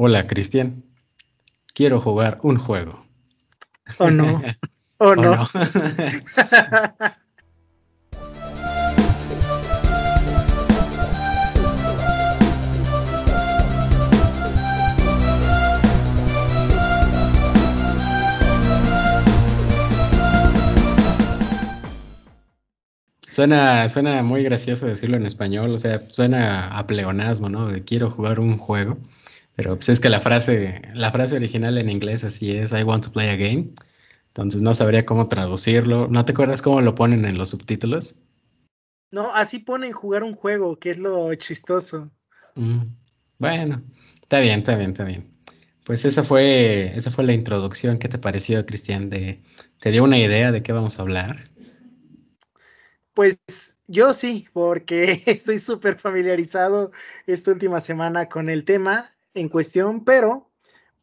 Hola, Cristian. Quiero jugar un juego. ¿O no? ¿O, no? no? Suena, suena muy gracioso decirlo en español, o sea, suena a pleonasmo, ¿no? De quiero jugar un juego. Pero pues es que la frase, la frase original en inglés así es, I want to play a game. Entonces no sabría cómo traducirlo. ¿No te acuerdas cómo lo ponen en los subtítulos? No, así ponen jugar un juego, que es lo chistoso. Mm, bueno, está bien, está bien, está bien. Pues esa fue, esa fue la introducción. ¿Qué te pareció, Cristian? De, ¿Te dio una idea de qué vamos a hablar? Pues yo sí, porque estoy súper familiarizado esta última semana con el tema en cuestión, pero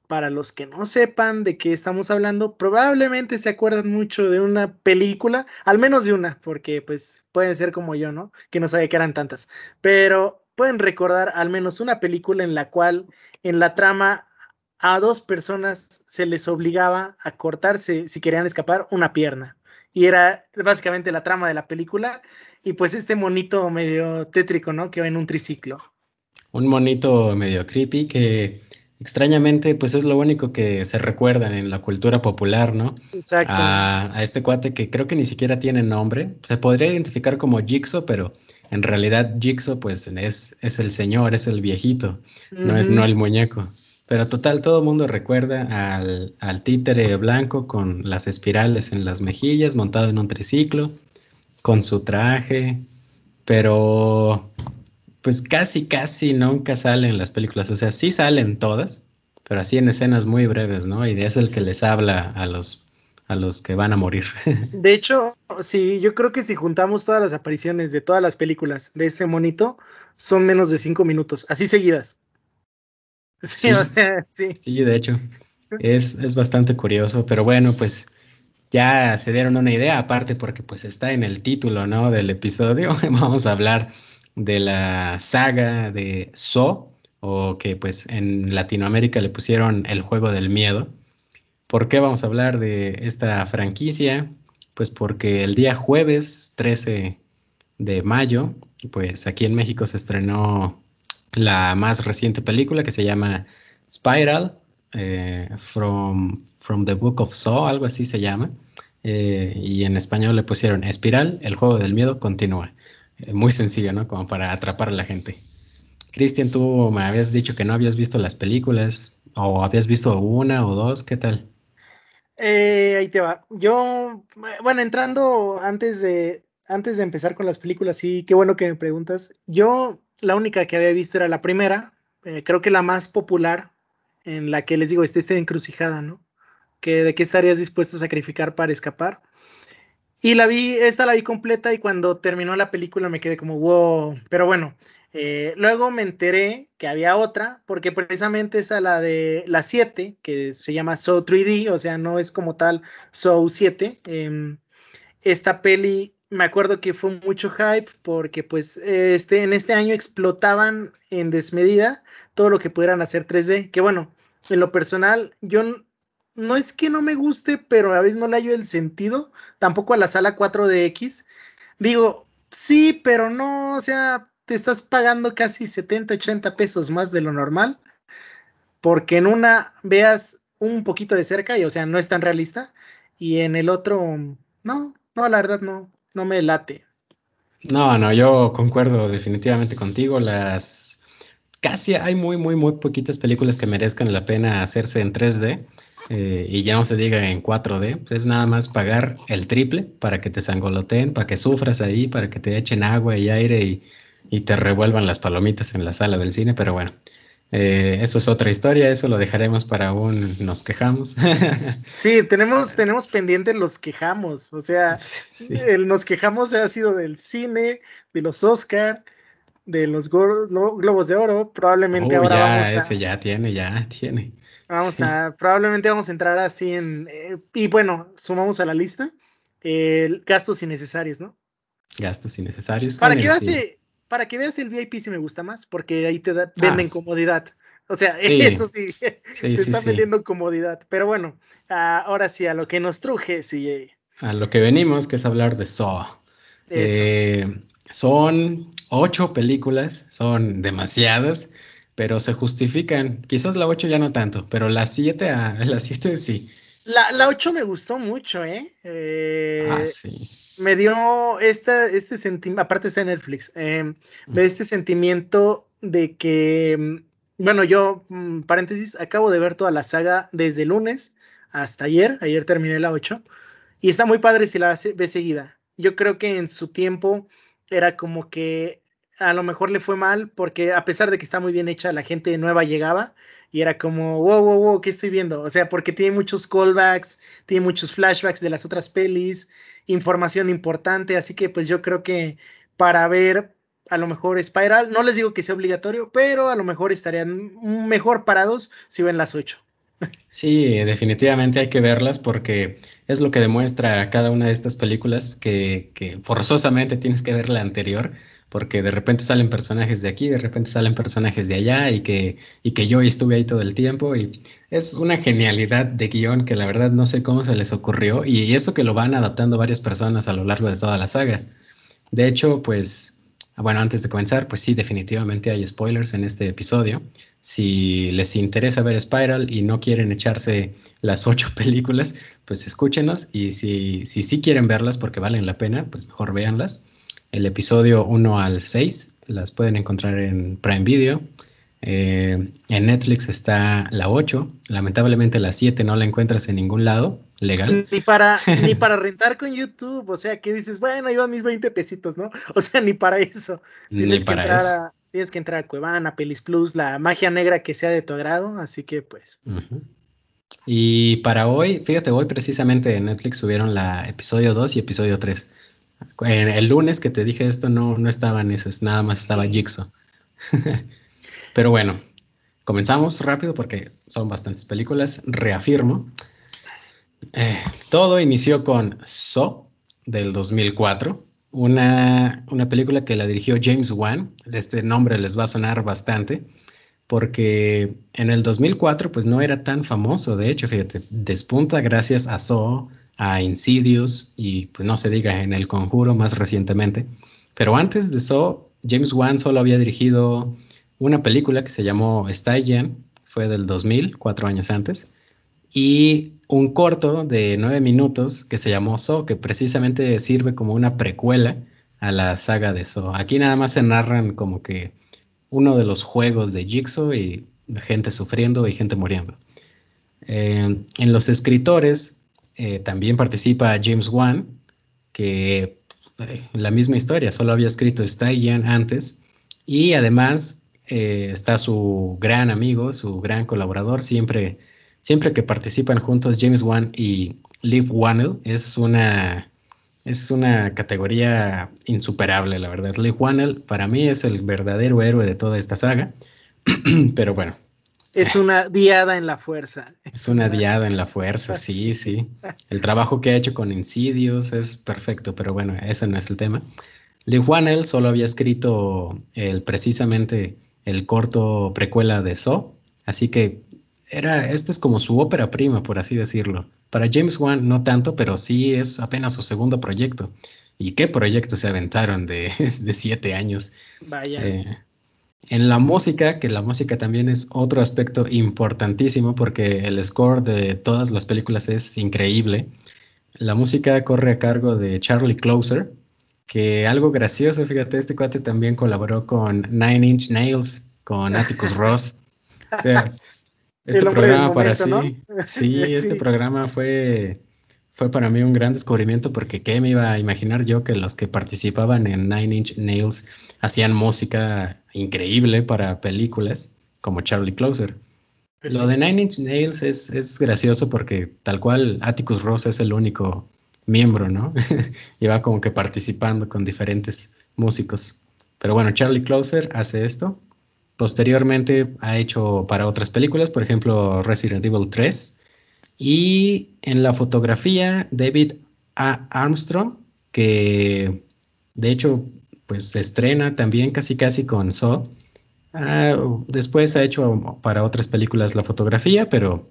para los que no sepan de qué estamos hablando, probablemente se acuerdan mucho de una película, al menos de una, porque pues pueden ser como yo, ¿no? Que no sabía que eran tantas, pero pueden recordar al menos una película en la cual en la trama a dos personas se les obligaba a cortarse si querían escapar una pierna y era básicamente la trama de la película y pues este monito medio tétrico, ¿no? Que va en un triciclo. Un monito medio creepy que extrañamente pues es lo único que se recuerdan en la cultura popular, ¿no? Exacto. A, este cuate que creo que ni siquiera tiene nombre, se podría identificar como Jigsaw, pero en realidad Jigsaw pues es, es el señor, es el viejito, no es no el muñeco. Pero total, todo el mundo recuerda al, al, títere blanco con las espirales en las mejillas, montado en un triciclo, con su traje, pero pues casi, casi nunca salen las películas. O sea, sí salen todas, pero así en escenas muy breves, ¿no? Y es el que les habla a los, a los que van a morir. De hecho, sí, yo creo que si juntamos todas las apariciones de todas las películas de este monito, son menos de cinco minutos, así seguidas. Sí, sí. sí. de hecho. Es, es bastante curioso, pero bueno, pues ya se dieron una idea, aparte porque pues está en el título, ¿no? Del episodio. Vamos a hablar de la saga de So, o que pues en Latinoamérica le pusieron el juego del miedo. ¿Por qué vamos a hablar de esta franquicia? Pues porque el día jueves 13 de mayo, pues aquí en México se estrenó la más reciente película que se llama Spiral, eh, from, from the Book of Saw, algo así se llama. Eh, y en español le pusieron Espiral, el juego del miedo continúa. Eh, muy sencillo, ¿no? Como para atrapar a la gente. Cristian, tú me habías dicho que no habías visto las películas, o habías visto una o dos, ¿qué tal? ahí te va. Yo, bueno, entrando antes de, antes de empezar con las películas, sí, qué bueno que me preguntas. Yo la única que había visto era la primera, eh, creo que la más popular, en la que les digo, está esta encrucijada, ¿no? Que de qué estarías dispuesto a sacrificar para escapar. Y la vi, esta la vi completa y cuando terminó la película me quedé como, wow, pero bueno, eh, luego me enteré que había otra, porque precisamente esa la de la 7, que se llama Soul 3D, o sea, no es como tal Soul 7. Em, esta peli me acuerdo que fue mucho hype porque pues este, en este año explotaban en desmedida todo lo que pudieran hacer 3D, que bueno, en lo personal yo no es que no me guste, pero a veces no le hallo el sentido, tampoco a la sala 4DX. Digo, sí, pero no, o sea, te estás pagando casi 70, 80 pesos más de lo normal, porque en una veas un poquito de cerca y o sea, no es tan realista, y en el otro, no, no, la verdad no, no me late. No, no, yo concuerdo definitivamente contigo. Las casi hay muy, muy, muy poquitas películas que merezcan la pena hacerse en 3D. Eh, y ya no se diga en 4D, pues es nada más pagar el triple para que te sangoloteen, para que sufras ahí, para que te echen agua y aire y, y te revuelvan las palomitas en la sala del cine, pero bueno, eh, eso es otra historia, eso lo dejaremos para un nos quejamos. sí, tenemos, tenemos pendiente los quejamos, o sea, el nos quejamos ha sido del cine, de los Oscar, de los globos de oro, probablemente oh, ahora ya, vamos a, ese ya tiene, ya tiene. Vamos a, probablemente vamos a entrar así en, eh, y bueno, sumamos a la lista, gastos innecesarios, ¿no? Gastos innecesarios. Para que veas, para que veas el VIP si me gusta más, porque ahí te da, venden ah, comodidad. O sea, eso sí, te está vendiendo comodidad. Pero bueno, ahora sí, a lo que nos truje, sí. A lo que venimos, que es hablar de Saw. Eh, son ocho películas, son demasiadas, pero se justifican. Quizás la ocho ya no tanto, pero la siete, ah, la siete sí. La, la ocho me gustó mucho, ¿eh? eh ah, sí. Me dio este, este sentimiento, aparte está en Netflix, eh, este sentimiento de que, bueno, yo, mm, paréntesis, acabo de ver toda la saga desde lunes hasta ayer, ayer terminé la 8, y está muy padre si la ves seguida. Yo creo que en su tiempo era como que a lo mejor le fue mal porque a pesar de que está muy bien hecha, la gente nueva llegaba y era como, wow, wow, wow, ¿qué estoy viendo? O sea, porque tiene muchos callbacks, tiene muchos flashbacks de las otras pelis, información importante, así que pues yo creo que para ver a lo mejor Spiral, no les digo que sea obligatorio, pero a lo mejor estarían mejor parados si ven las ocho. Sí, definitivamente hay que verlas porque es lo que demuestra cada una de estas películas que, que, forzosamente tienes que ver la anterior porque de repente salen personajes de aquí, de repente salen personajes de allá y que, y que yo estuve ahí todo el tiempo y es una genialidad de guion que la verdad no sé cómo se les ocurrió y eso que lo van adaptando varias personas a lo largo de toda la saga. De hecho, pues bueno, antes de comenzar, pues sí, definitivamente hay spoilers en este episodio. Si les interesa ver Spiral y no quieren echarse las ocho películas, pues escúchenos. Y si sí si, quieren verlas porque valen la pena, pues mejor véanlas. El episodio 1 al 6 las pueden encontrar en Prime Video. Eh, en Netflix está la 8. Lamentablemente la 7 no la encuentras en ningún lado legal. Ni para, ni para rentar con YouTube. O sea, que dices, bueno, iban mis 20 pesitos, ¿no? O sea, ni para eso. Tienes ni para eso. tienes que entrar a Cuevana, Pelis Plus, la magia negra que sea de tu agrado. Así que, pues. Y para hoy, fíjate, hoy precisamente en Netflix subieron la episodio 2 y episodio 3. El lunes que te dije esto no, no estaban esas, nada más estaba Jigsaw. Pero bueno, comenzamos rápido porque son bastantes películas. Reafirmo. Eh, todo inició con So del 2004, una, una, película que la dirigió James Wan. Este nombre les va a sonar bastante porque en el 2004 pues no era tan famoso. De hecho, fíjate, despunta gracias a So, a Insidious y pues no se diga en El Conjuro más recientemente. Pero antes de So, James Wan solo había dirigido una película que se llamó Stygian, fue del 2000, cuatro años antes, y un corto de nueve minutos que se llamó So, que precisamente sirve como una precuela a la saga de So. Aquí nada más se narran como que uno de los juegos de Jigsaw y gente sufriendo y gente muriendo. Eh, en los escritores eh, también participa James Wan, que eh, la misma historia, solo había escrito Stygian antes, y además eh, está su gran amigo, su gran colaborador, siempre, siempre que participan juntos James Wan y Liv Wannell, es una, es una categoría insuperable, la verdad. Liv Wannell para mí es el verdadero héroe de toda esta saga, pero bueno. Es una diada en la fuerza. Es una diada en la fuerza, sí, sí. El trabajo que ha hecho con Insidious es perfecto, pero bueno, ese no es el tema. Liv Wannell solo había escrito el precisamente el corto precuela de So, así que era, este es como su ópera prima, por así decirlo. Para James Wan no tanto, pero sí es apenas su segundo proyecto. ¿Y qué proyecto se aventaron de, de siete años? Vaya. Eh, en la música, que la música también es otro aspecto importantísimo porque el score de todas las películas es increíble. La música corre a cargo de Charlie Closer, que algo gracioso, fíjate, este cuate también colaboró con Nine Inch Nails, con Atticus Ross. O sea, este programa para sí, sí, este programa fue, fue para mí un gran descubrimiento porque qué me iba a imaginar yo que los que participaban en Nine Inch Nails hacían música increíble para películas como Charlie Closer. Pues Lo de Nine Inch Nails es, es gracioso porque tal cual Atticus Ross es el único miembro, ¿no? Lleva como que participando con diferentes músicos. Pero bueno, Charlie Closer hace esto. Posteriormente ha hecho para otras películas, por ejemplo Resident Evil 3. Y en la fotografía, David A. Armstrong, que de hecho pues se estrena también casi casi con So. Ah, después ha hecho para otras películas la fotografía, pero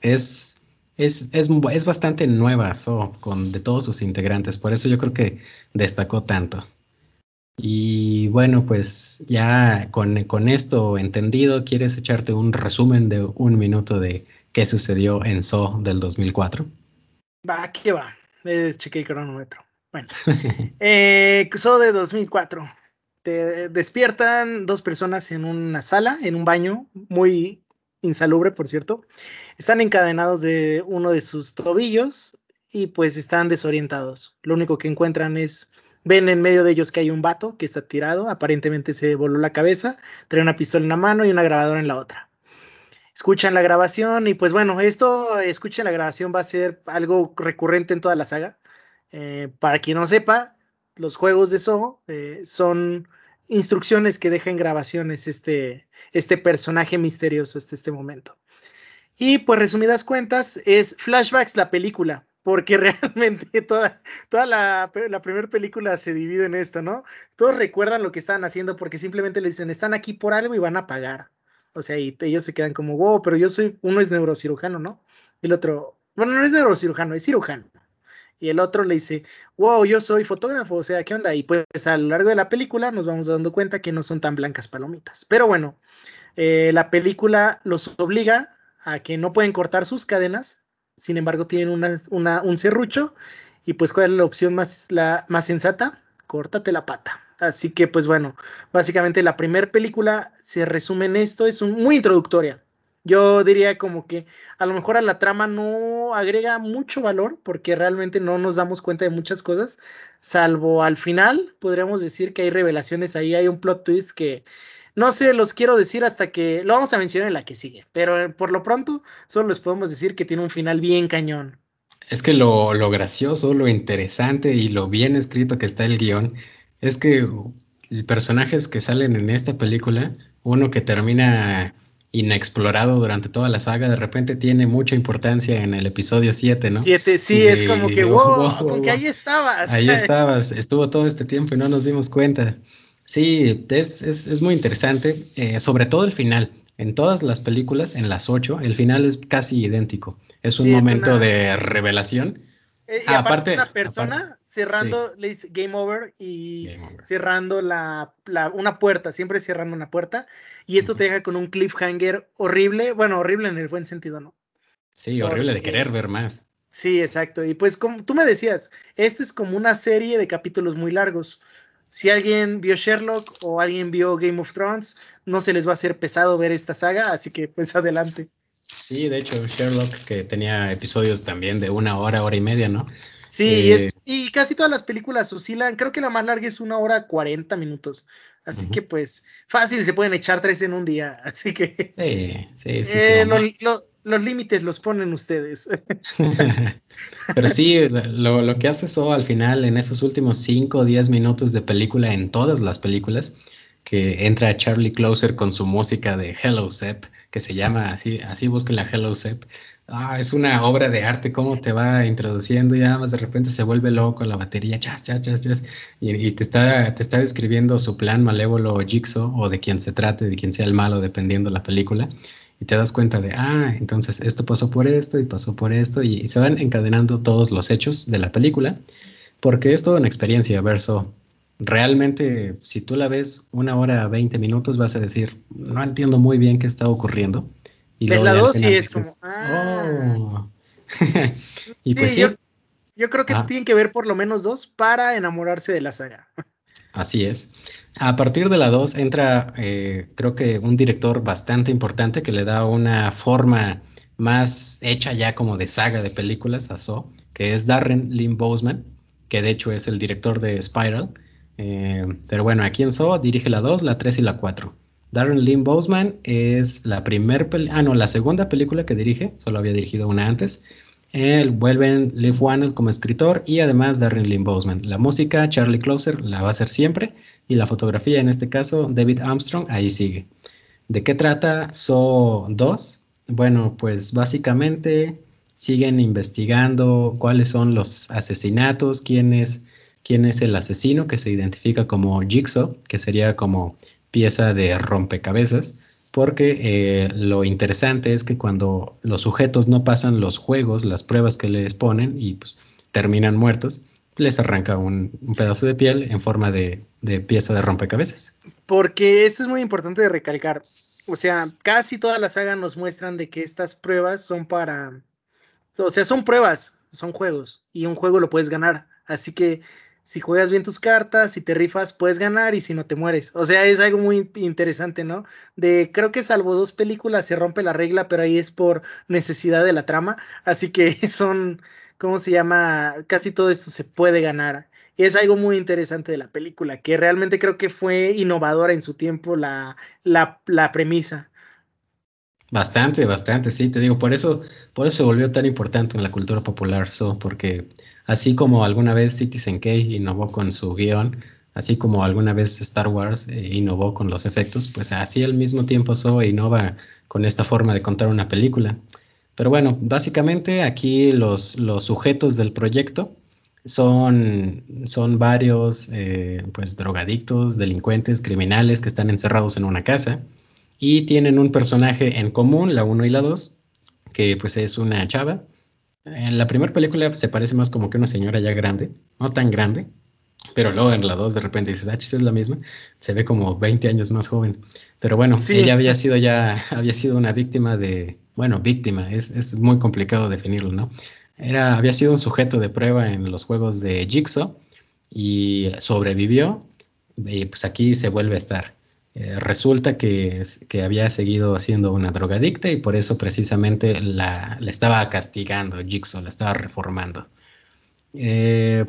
es, es, es, es bastante nueva So, con de todos sus integrantes. Por eso yo creo que destacó tanto. Y bueno, pues ya con, con, esto entendido, ¿quieres echarte un resumen de un minuto de qué sucedió en So del 2004? Va, ¿qué va? Es cheque cronómetro. Bueno, eh, de 2004. Te despiertan dos personas en una sala, en un baño, muy insalubre, por cierto. Están encadenados de uno de sus tobillos y pues están desorientados. Lo único que encuentran es Ven en medio de ellos que hay un vato que está tirado, aparentemente se voló la cabeza, trae una pistola en una mano y una grabadora en la otra. Escuchan la grabación y pues bueno, esto, escuchen la grabación, va a ser algo recurrente en toda la saga. Eh, para quien no sepa, los juegos de Soho eh, son instrucciones que dejan grabaciones este, este personaje misterioso hasta este momento. Y pues resumidas cuentas, es Flashbacks la película porque realmente toda, toda la, la primera película se divide en esto, ¿no? Todos recuerdan lo que estaban haciendo porque simplemente le dicen, están aquí por algo y van a pagar. O sea, y ellos se quedan como, wow, pero yo soy, uno es neurocirujano, ¿no? El otro, bueno, no es neurocirujano, es cirujano. Y el otro le dice, wow, yo soy fotógrafo, o sea, ¿qué onda? Y pues a lo largo de la película nos vamos dando cuenta que no son tan blancas palomitas. Pero bueno, eh, la película los obliga a que no pueden cortar sus cadenas, sin embargo tienen un serrucho y pues cuál es la opción más, la, más sensata, córtate la pata. Así que pues bueno, básicamente la primera película se resume en esto, es un, muy introductoria. Yo diría como que a lo mejor a la trama no agrega mucho valor porque realmente no nos damos cuenta de muchas cosas, salvo al final podríamos decir que hay revelaciones ahí, hay un plot twist que no sé, los quiero decir hasta que lo vamos a mencionar en la que sigue, pero por lo pronto solo les podemos decir que tiene un final bien cañón. Es que lo, gracioso, lo interesante y lo bien escrito que está el guion es que personajes que salen en esta película, uno que termina inexplorado durante toda la saga, de repente tiene mucha importancia en el episodio 7, ¿no? 7, sí, es como que, wow, ahí estabas. Ahí estabas, estuvo todo este tiempo y no nos dimos cuenta. Sí, es, es, muy interesante, eh, sobre todo el final. En todas las películas, en las ocho, el final es casi idéntico. Es un momento de revelación. Eh, y aparte, una persona cerrando, le dice game over y cerrando la, una puerta, siempre cerrando una puerta. Y esto te deja con un cliffhanger horrible, bueno, horrible en el buen sentido, ¿no? Sí, horrible de querer ver más. Sí, exacto. Y pues como tú me decías, esto es como una serie de capítulos muy largos si alguien vio Sherlock o alguien vio Game of Thrones, no se les va a hacer pesado ver esta saga, así que pues adelante. Sí, de hecho, Sherlock que tenía episodios también de una hora, hora y media, ¿no? Sí, eh, y casi todas las películas oscilan, creo que la más larga es una hora cuarenta minutos, así que pues fácil, se pueden echar tres en un día, así que... Sí, sí, sí. Eh, los límites los ponen ustedes. Pero sí, lo, lo, que hace eso al final, en esos últimos 5 o 10 minutos de película, en todas las películas, que entra Charlie Closer con su música de Hello Sepp, que se llama así, así busquen la Hello Sepp. Ah, es una obra de arte, cómo te va introduciendo y además de repente se vuelve loco la batería, chas, chas, chas, chas, y, y, te, está, te está describiendo su plan malévolo Jigsaw o de quien se trate, de quien sea el malo, dependiendo la película y te das cuenta de, ah, entonces esto pasó por esto y pasó por esto y, se van encadenando todos los hechos de la película, porque es toda una experiencia, verso. Realmente, si tú la ves una hora, 20 minutos, vas a decir, no entiendo muy bien qué está ocurriendo. Y la dos y es como, ah. oh". y pues sí. Yo, yo creo que ah. tienen que ver por lo menos dos para enamorarse de la saga. Así es. A partir de la 2 entra, eh, creo que un director bastante importante que le da una forma más hecha ya como de saga de películas a So, que es Darren Lynn Boseman, que de hecho es el director de Spiral. Eh, pero bueno, aquí en So dirige la 2, la 3 y la 4. Darren Lynn Boseman es la primera, ah no, la segunda película que dirige, solo había dirigido una antes. Él vuelven Liv Wannell como escritor y además Darren Lynn Boseman. La música, Charlie Closer la va a hacer siempre y la fotografía, en este caso, David Armstrong, ahí sigue. ¿De qué trata So 2? Bueno, pues básicamente siguen investigando cuáles son los asesinatos, quién es, quién es el asesino que se identifica como Jigsaw, que sería como pieza de rompecabezas, porque eh, lo interesante es que cuando los sujetos no pasan los juegos, las pruebas que les ponen y pues terminan muertos, les arranca un, pedazo de piel en forma de, pieza de rompecabezas. Porque esto es muy importante de recalcar. O sea, casi toda la saga nos muestran de que estas pruebas son para... O sea, son pruebas, son juegos. Y un juego lo puedes ganar. Así que si juegas bien tus cartas, si te rifas, puedes ganar y si no te mueres. O sea, es algo muy interesante, ¿no? De creo que salvo dos películas se rompe la regla, pero ahí es por necesidad de la trama. Así que son ¿cómo se llama? Casi todo esto se puede ganar. Y es algo muy interesante de la película, que realmente creo que fue innovadora en su tiempo la, la, la premisa. Bastante, bastante, sí, te digo, por eso, por eso se volvió tan importante en la cultura popular, so, porque así como alguna vez Citizen Kane innovó con su guion, así como alguna vez Star Wars eh, innovó con los efectos, pues así al mismo tiempo So innova con esta forma de contar una película. Pero bueno, básicamente aquí los, los sujetos del proyecto son, son varios eh, pues drogadictos, delincuentes, criminales que están encerrados en una casa y tienen un personaje en común, la 1 y la 2, que pues es una chava. En la primera película se parece más como que una señora ya grande, no tan grande, pero luego en la 2 de repente dices, ah, es la misma, se ve como 20 años más joven. Pero bueno, ella había sido ya, había sido una víctima de, bueno, víctima, es, es, muy complicado definirlo, ¿no? Era, había sido un sujeto de prueba en los juegos de Jigsaw y sobrevivió y pues aquí se vuelve a estar. Eh, resulta que, que, había seguido siendo una drogadicta y por eso precisamente la, la estaba castigando Jigsaw, la estaba reformando. Eh,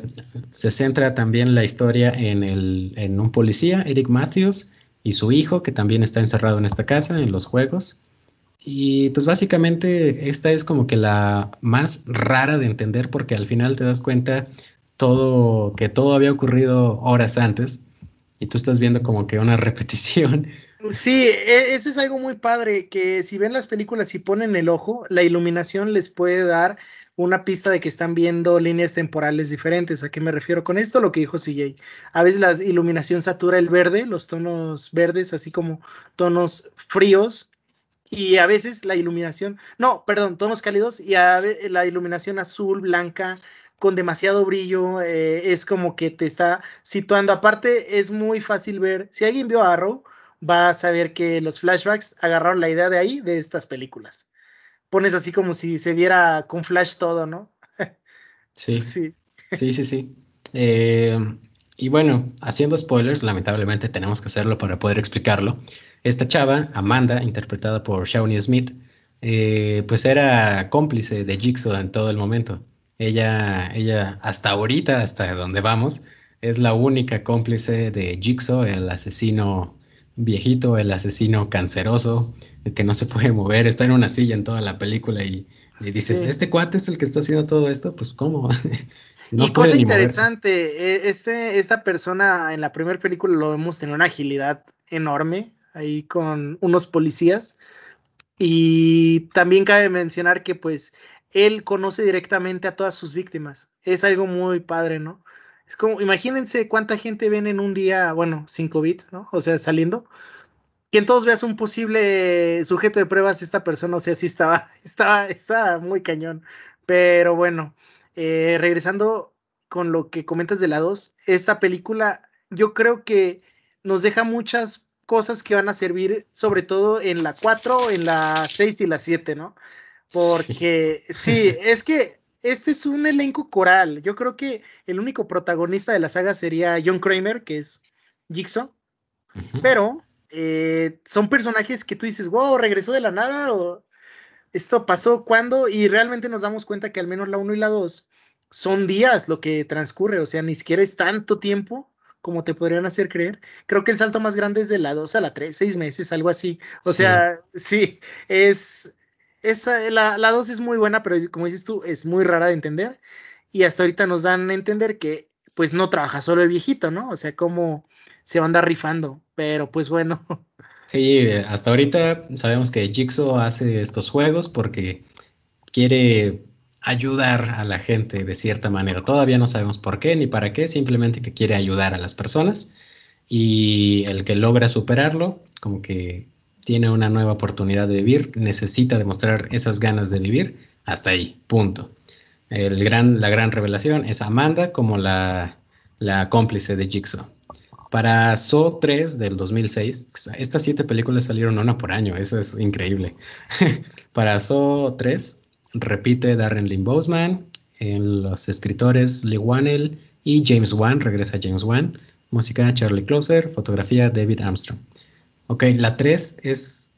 se centra también la historia en, el, en un policía, Eric Matthews, y su hijo, que también está encerrado en esta casa, en los juegos. Y pues básicamente esta es como que la más rara de entender porque al final te das cuenta todo que todo había ocurrido horas antes y tú estás viendo como que una repetición. Sí, e, eso es algo muy padre, que si ven las películas y ponen el ojo, la iluminación les puede dar una pista de que están viendo líneas temporales diferentes. ¿A qué me refiero con esto? Lo que dijo CJ. A veces la iluminación satura el verde, los tonos verdes, así como tonos fríos. Y a veces la iluminación, no, perdón, tonos cálidos y a la iluminación azul, blanca, con demasiado brillo, eh, es como que te está situando. Aparte, es muy fácil ver, si alguien vio Arrow, va a saber que los flashbacks agarraron la idea de ahí, de estas películas pones así como si se viera con flash todo, ¿no? sí. Sí, sí, sí. sí. Eh, y bueno, haciendo spoilers, lamentablemente tenemos que hacerlo para poder explicarlo. Esta chava, Amanda, interpretada por Shawnee Smith, eh, pues era cómplice de Jigsaw en todo el momento. Ella, ella, hasta ahorita, hasta donde vamos, es la única cómplice de Jigsaw, el asesino viejito, el asesino canceroso, el que no se puede mover, está en una silla en toda la película y, dices, ¿este cuate es el que está haciendo todo esto? Pues ¿cómo? no y cosa interesante, e, este, esta persona en la primera película lo vemos tener una agilidad enorme ahí con unos policías y también cabe mencionar que pues él conoce directamente a todas sus víctimas. Es algo muy padre, ¿no? Es como, imagínense cuánta gente ven en un día, bueno, sin COVID, ¿no? O sea, saliendo. Que en todos veas un posible sujeto de pruebas, esta persona, o sea, sí estaba, estaba, estaba muy cañón. Pero bueno, eh, regresando con lo que comentas de la 2, esta película yo creo que nos deja muchas cosas que van a servir, sobre todo en la 4, en la 6 y la 7, ¿no? Porque sí es que este es un elenco coral. Yo creo que el único protagonista de la saga sería John Kramer, que es Jigsaw. Pero eh, son personajes que tú dices, wow, regresó de la nada o esto pasó cuando y realmente nos damos cuenta que al menos la 1 y la 2 son días lo que transcurre, o sea, ni siquiera es tanto tiempo como te podrían hacer creer. Creo que el salto más grande es de la 2 a la 3, 6 meses, algo así. O sea, sí, es, esa, la, la 2 es muy buena, pero como dices tú, es muy rara de entender. Y hasta ahorita nos dan a entender que pues no trabaja solo el viejito, ¿no? O sea, cómo se va a andar rifando. Pero pues bueno. Sí, hasta ahorita sabemos que Jigsaw hace estos juegos porque quiere ayudar a la gente de cierta manera. Todavía no sabemos por qué ni para qué, simplemente que quiere ayudar a las personas. y el que logra superarlo, como que tiene una nueva oportunidad de vivir, necesita demostrar esas ganas de vivir, hasta ahí, punto. El gran, la gran revelación es Amanda como la, la cómplice de Jigsaw. Para Saw 3 del 2006, estas siete películas salieron una por año, eso es increíble. Para Saw 3 repite Darren Lynn Boseman, en los escritores Lee Wannell y James Wan, regresa James Wan, música Charlie Closer, fotografía David Armstrong. Ok, la 3 es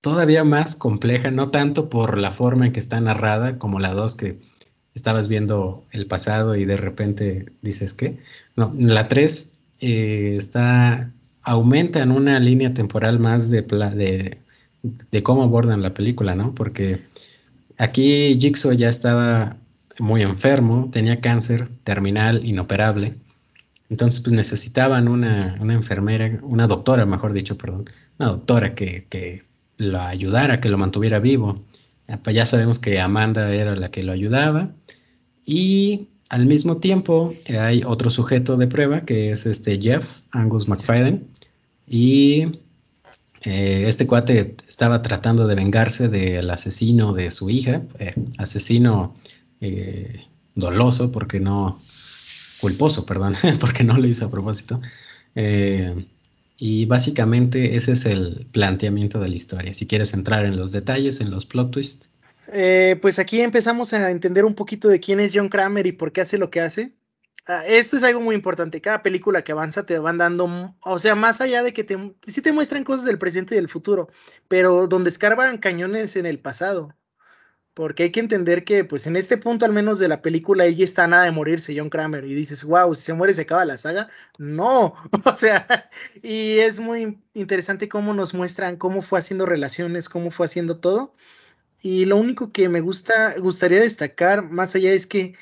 todavía más compleja, no tanto por la forma en que está narrada como la 2 que estabas viendo el pasado y de repente dices que. No, la 3 eh, está, aumenta en una línea temporal más de, de, de cómo abordan la película, ¿no? Porque aquí Jigsaw ya estaba muy enfermo, tenía cáncer terminal, inoperable. Entonces, pues necesitaban una, una enfermera, una doctora, mejor dicho, perdón, una doctora que, que lo ayudara, que lo mantuviera vivo. Pues ya sabemos que Amanda era la que lo ayudaba. Y al mismo tiempo hay otro sujeto de prueba que es este Jeff Angus McFadden. Y eh, este cuate estaba tratando de vengarse del asesino de su hija, eh, asesino eh, doloso porque no, culposo, perdón, porque no lo hizo a propósito. Y básicamente ese es el planteamiento de la historia. Si quieres entrar en los detalles, en los plot twists. Eh, pues aquí empezamos a entender un poquito de quién es John Kramer y por qué hace lo que hace. Ah, esto es algo muy importante. Cada película que avanza te van dando, o sea, más allá de que te, sí te muestran cosas del presente y del futuro, pero donde escarban cañones en el pasado. Porque hay que entender que, pues en este punto al menos de la película, ella está nada de morirse, John Kramer, y dices, wow, si se muere se acaba la saga. No, o sea, y es muy interesante cómo nos muestran cómo fue haciendo relaciones, cómo fue haciendo todo. Y lo único que me gusta, gustaría destacar más allá es que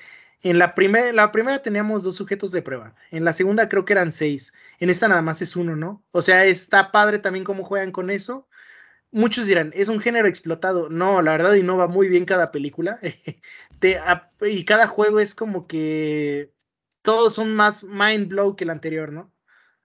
en la, primera la primera teníamos dos sujetos de prueba, en la segunda creo que eran seis, en esta nada más es uno, ¿no? O sea, está padre también cómo juegan con eso muchos dirán, es un género explotado. No, la verdad innova muy bien cada película. y cada juego es como que todos son más mind blow que el anterior, ¿no?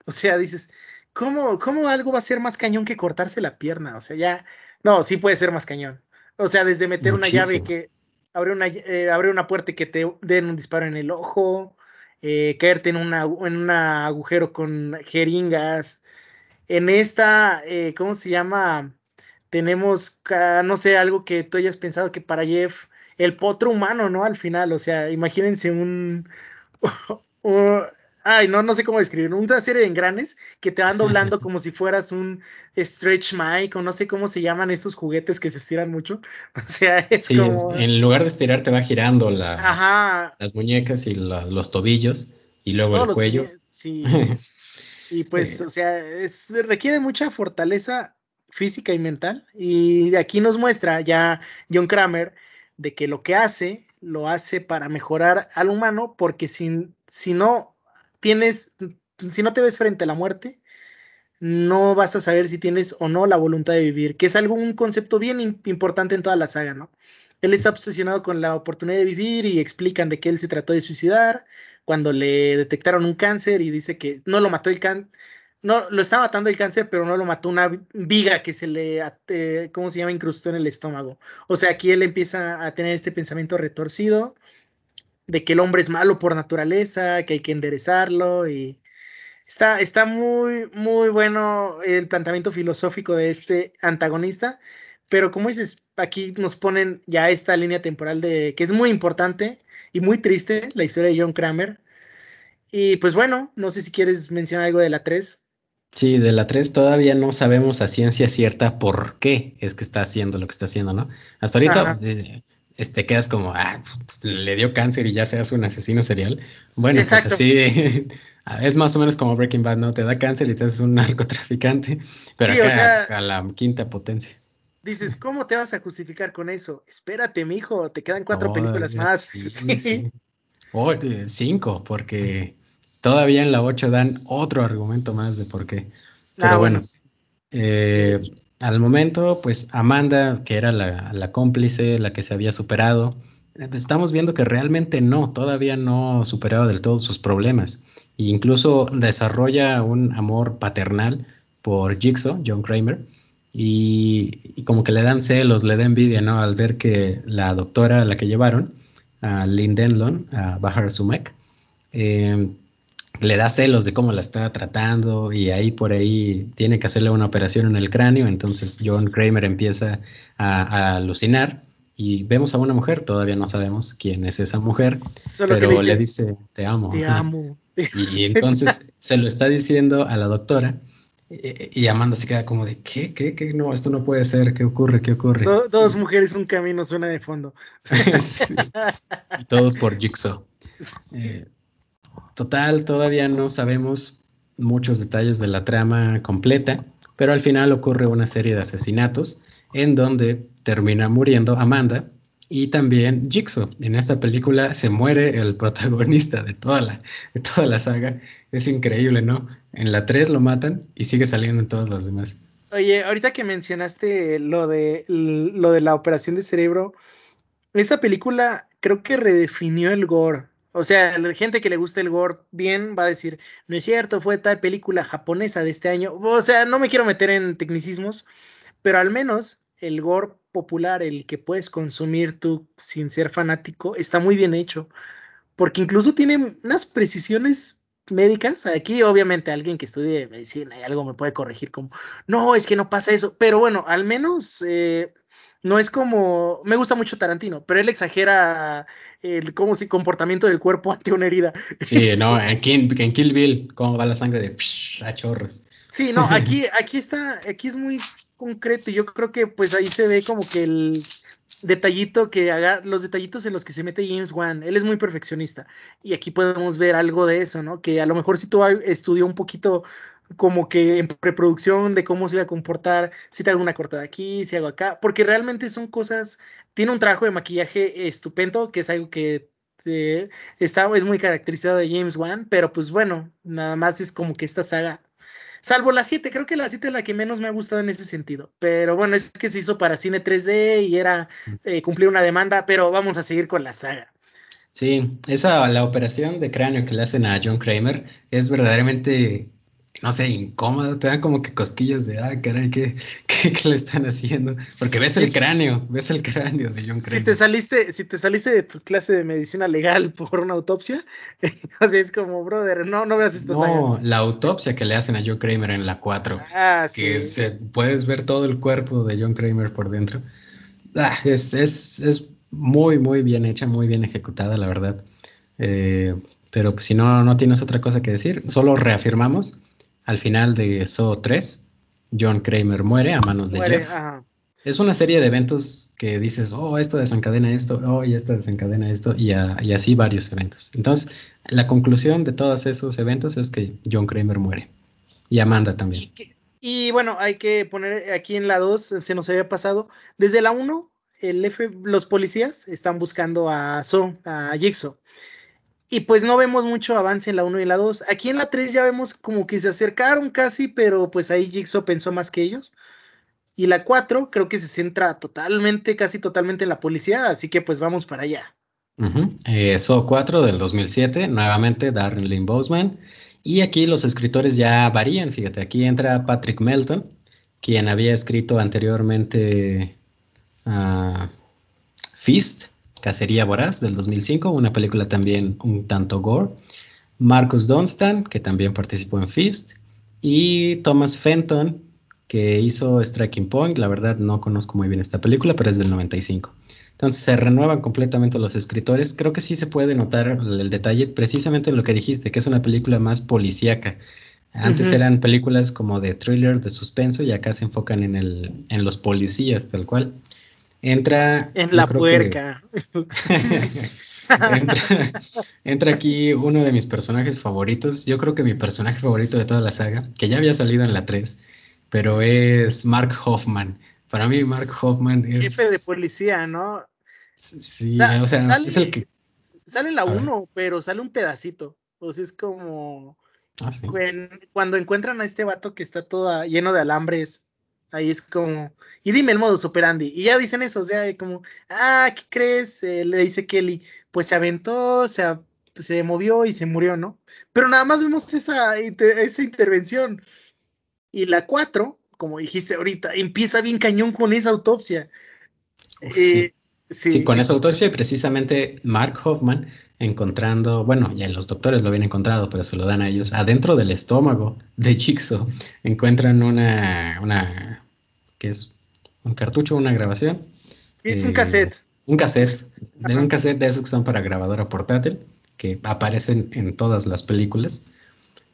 O sea, dices, ¿cómo, ¿cómo algo va a ser más cañón que cortarse la pierna? O sea, ya, no, sí puede ser más cañón. O sea, desde meter una llave que abre una, eh, abre una puerta y que te den un disparo en el ojo, eh, caerte en, una, en un agujero con jeringas. En esta, eh, ¿cómo se llama? Tenemos, no sé, algo que tú hayas pensado que para Jeff, el potro humano, ¿no? Al final, o sea, imagínense un... ay, no, no sé cómo describirlo, una serie de engranes que te van doblando como si fueras un stretch mic o no sé cómo se llaman estos juguetes que se estiran mucho. O sea, es como... en lugar de estirar te va girando las, las muñecas y los tobillos y luego el cuello. Sí. y pues, o sea, requiere mucha fortaleza física y mental. Y aquí nos muestra ya John Kramer de que lo que hace, lo hace para mejorar al humano, porque si, si no tienes, si no te ves frente a la muerte, no vas a saber si tienes o no la voluntad de vivir, que es algo, un concepto bien importante en toda la saga, ¿no? Él está obsesionado con la oportunidad de vivir y explican de que él se trató de suicidar cuando le detectaron un cáncer y dice que no lo mató el cáncer, no, lo está matando el cáncer, pero no lo mató una viga que se le, eh, ¿cómo se llama?, incrustó en el estómago. O sea, aquí él empieza a tener este pensamiento retorcido de que el hombre es malo por naturaleza, que hay que enderezarlo y está, está muy, muy bueno el planteamiento filosófico de este antagonista, pero como dices, aquí nos ponen ya esta línea temporal de que es muy importante y muy triste la historia de John Kramer. Y pues bueno, no sé si quieres mencionar algo de la 3. Sí, de la 3 todavía no sabemos a ciencia cierta por qué es que está haciendo lo que está haciendo, ¿no? Hasta ahorita eh, este, quedas como, ah, le dio cáncer y ya seas un asesino serial. Bueno, pues así es más o menos como Breaking Bad, ¿no? Te da cáncer y te haces un narcotraficante, pero acá a, la quinta potencia. Dices, ¿cómo te vas a justificar con eso? Espérate, mijo, te quedan cuatro películas más. Sí, sí. O cinco, porque Todavía en la 8 dan otro argumento más de por qué. Pero ah, bueno, eh, al momento, pues Amanda, que era la, cómplice, la que se había superado, estamos viendo que realmente no, todavía no superado del todo sus problemas. E incluso desarrolla un amor paternal por Jigsaw, John Kramer, y, como que le dan celos, le da envidia, ¿no? Al ver que la doctora a la que llevaron, a Lynn Denlon, a Bahar Sumek, eh, le da celos de cómo la está tratando y ahí por ahí tiene que hacerle una operación en el cráneo, entonces John Kramer empieza a, alucinar y vemos a una mujer, todavía no sabemos quién es esa mujer, pero le dice, te amo. Te amo. Y entonces se lo está diciendo a la doctora y Amanda se queda como de, ¿qué? ¿Qué? ¿Qué? No, esto no puede ser. ¿Qué ocurre? ¿Qué ocurre? dos mujeres, un camino, suena de fondo. todos por Jigsaw. Eh, total, todavía no sabemos muchos detalles de la trama completa, pero al final ocurre una serie de asesinatos en donde termina muriendo Amanda y también Jigsaw. En esta película se muere el protagonista de toda la, de toda la saga. Es increíble, ¿no? En la 3 lo matan y sigue saliendo en todas las demás. Oye, ahorita que mencionaste lo de, lo de la operación de cerebro, esta película creo que redefinió el gore. O sea, la gente que le gusta el gore bien va a decir, no es cierto, fue tal película japonesa de este año. O sea, no me quiero meter en tecnicismos, pero al menos el gore popular, el que puedes consumir tú sin ser fanático, está muy bien hecho. Porque incluso tiene unas precisiones médicas. Aquí, obviamente, alguien que estudie medicina y algo me puede corregir como, no, es que no pasa eso. Pero bueno, al menos eh, no es como, me gusta mucho Tarantino, pero él exagera el como si comportamiento del cuerpo ante una herida. Sí, no, en Kill, en Kill Bill, cómo va la sangre de a chorros. Sí, no, aquí, aquí está, aquí es muy concreto y yo creo que pues ahí se ve como que el detallito que haga, los detallitos en los que se mete James Wan, él es muy perfeccionista y aquí podemos ver algo de eso, ¿no? Que a lo mejor si tú estudió un poquito como que en preproducción de cómo se iba a comportar, si te hago una cortada aquí, si hago acá, porque realmente son cosas, tiene un trabajo de maquillaje estupendo, que es algo que eh, está, es muy caracterizado de James Wan, pero pues bueno, nada más es como que esta saga Salvo la 7, creo que la 7 es la que menos me ha gustado en ese sentido. Pero bueno, es que se hizo para cine 3D y era eh, cumplir una demanda, pero vamos a seguir con la saga. Sí, esa, la operación de cráneo que le hacen a John Kramer es verdaderamente no sé, incómodo, te dan como que cosquillas de, ah, caray, ¿qué, qué, le están haciendo? Porque ves el cráneo, ves el cráneo de John Kramer. Si te saliste, si te saliste de tu clase de medicina legal por una autopsia, o sea, es como, brother, no, no veas esta No, la autopsia que le hacen a John Kramer en la 4, ah, que se, puedes ver todo el cuerpo de John Kramer por dentro. Ah, es, es, es muy, muy bien hecha, muy bien ejecutada, la verdad. Eh, pero pues, si no, no tienes otra cosa que decir, solo reafirmamos al final de So 3, John Kramer muere a manos de Jeff. Es una serie de eventos que dices, oh, esto desencadena esto, oh, y esto desencadena esto, y, así varios eventos. Entonces, la conclusión de todos esos eventos es que John Kramer muere. Y Amanda también. Y, bueno, hay que poner aquí en la 2, se nos había pasado, desde la 1, el F, los policías están buscando a So, a Jigsaw. Y pues no vemos mucho avance en la 1 y la 2. Aquí en la 3 ya vemos como que se acercaron casi, pero pues ahí Jigsaw pensó más que ellos. Y la 4 creo que se centra totalmente, casi totalmente en la policía, así que pues vamos para allá. Eso 4 del 2007, nuevamente Darren Lynn Boseman. Y aquí los escritores ya varían, fíjate, aquí entra Patrick Melton, quien había escrito anteriormente uh, Fist, Cacería Voraz del 2005, una película también un tanto gore. Marcus Dunstan, que también participó en Fist. Y Thomas Fenton, que hizo Striking Point. La verdad no conozco muy bien esta película, pero es del 95. Entonces se renuevan completamente los escritores. Creo que sí se puede notar el detalle precisamente en lo que dijiste, que es una película más policíaca. Antes eran películas como de thriller, de suspenso, y acá se enfocan en, el, en los policías, tal cual. Entra. En la puerca. entra, aquí uno de mis personajes favoritos. Yo creo que mi personaje favorito de toda la saga, que ya había salido en la 3, pero es Mark Hoffman. Para mí, Mark Hoffman es. Jefe de policía, ¿no? Sí, o sea, sale, es el que. Sale la 1, pero sale un pedacito. O sea, es como. Ah, cuando encuentran a este vato que está todo lleno de alambres Ahí es como, y dime el modus operandi. Y ya dicen eso, o sea, como, ah, ¿qué crees? Eh, le dice Kelly, pues se aventó, se, se movió y se murió, ¿no? Pero nada más vemos esa, esa intervención. Y la 4, como dijiste ahorita, empieza bien cañón con esa autopsia. Eh, sí. con esa autopsia precisamente Mark Hoffman encontrando, bueno, ya los doctores lo habían encontrado, pero se lo dan a ellos, adentro del estómago de Jigsaw, encuentran una, una, ¿qué es? ¿Un cartucho, una grabación? Es un cassette. Eh, un cassette, de un cassette de esos que son para grabadora portátil, que aparecen en todas las películas.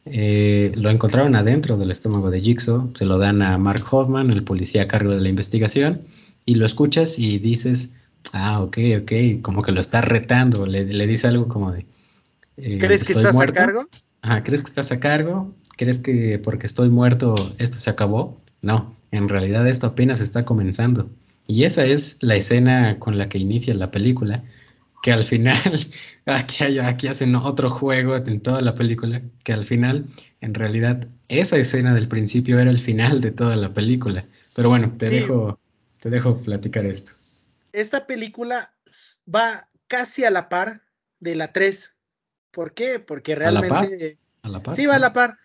Eh, lo encontraron adentro del estómago de Jigsaw, se lo dan a Mark Hoffman, el policía a cargo de la investigación, y lo escuchas y dices, ah, ok, ok, como que lo está retando, le, dice algo como de... Eh, ¿Crees que estás a cargo? Ajá, ¿crees que estás a cargo? ¿Crees que porque estoy muerto esto se acabó? No, en realidad esto apenas está comenzando. Y esa es la escena con la que inicia la película, que al final, aquí, aquí hacen otro juego en toda la película, que al final, en realidad, esa escena del principio era el final de toda la película. Pero bueno, te, dejo, te dejo platicar esto. Esta película va casi a la par de la 3. ¿Por qué? Porque realmente... ¿A la par? Sí, va a la par.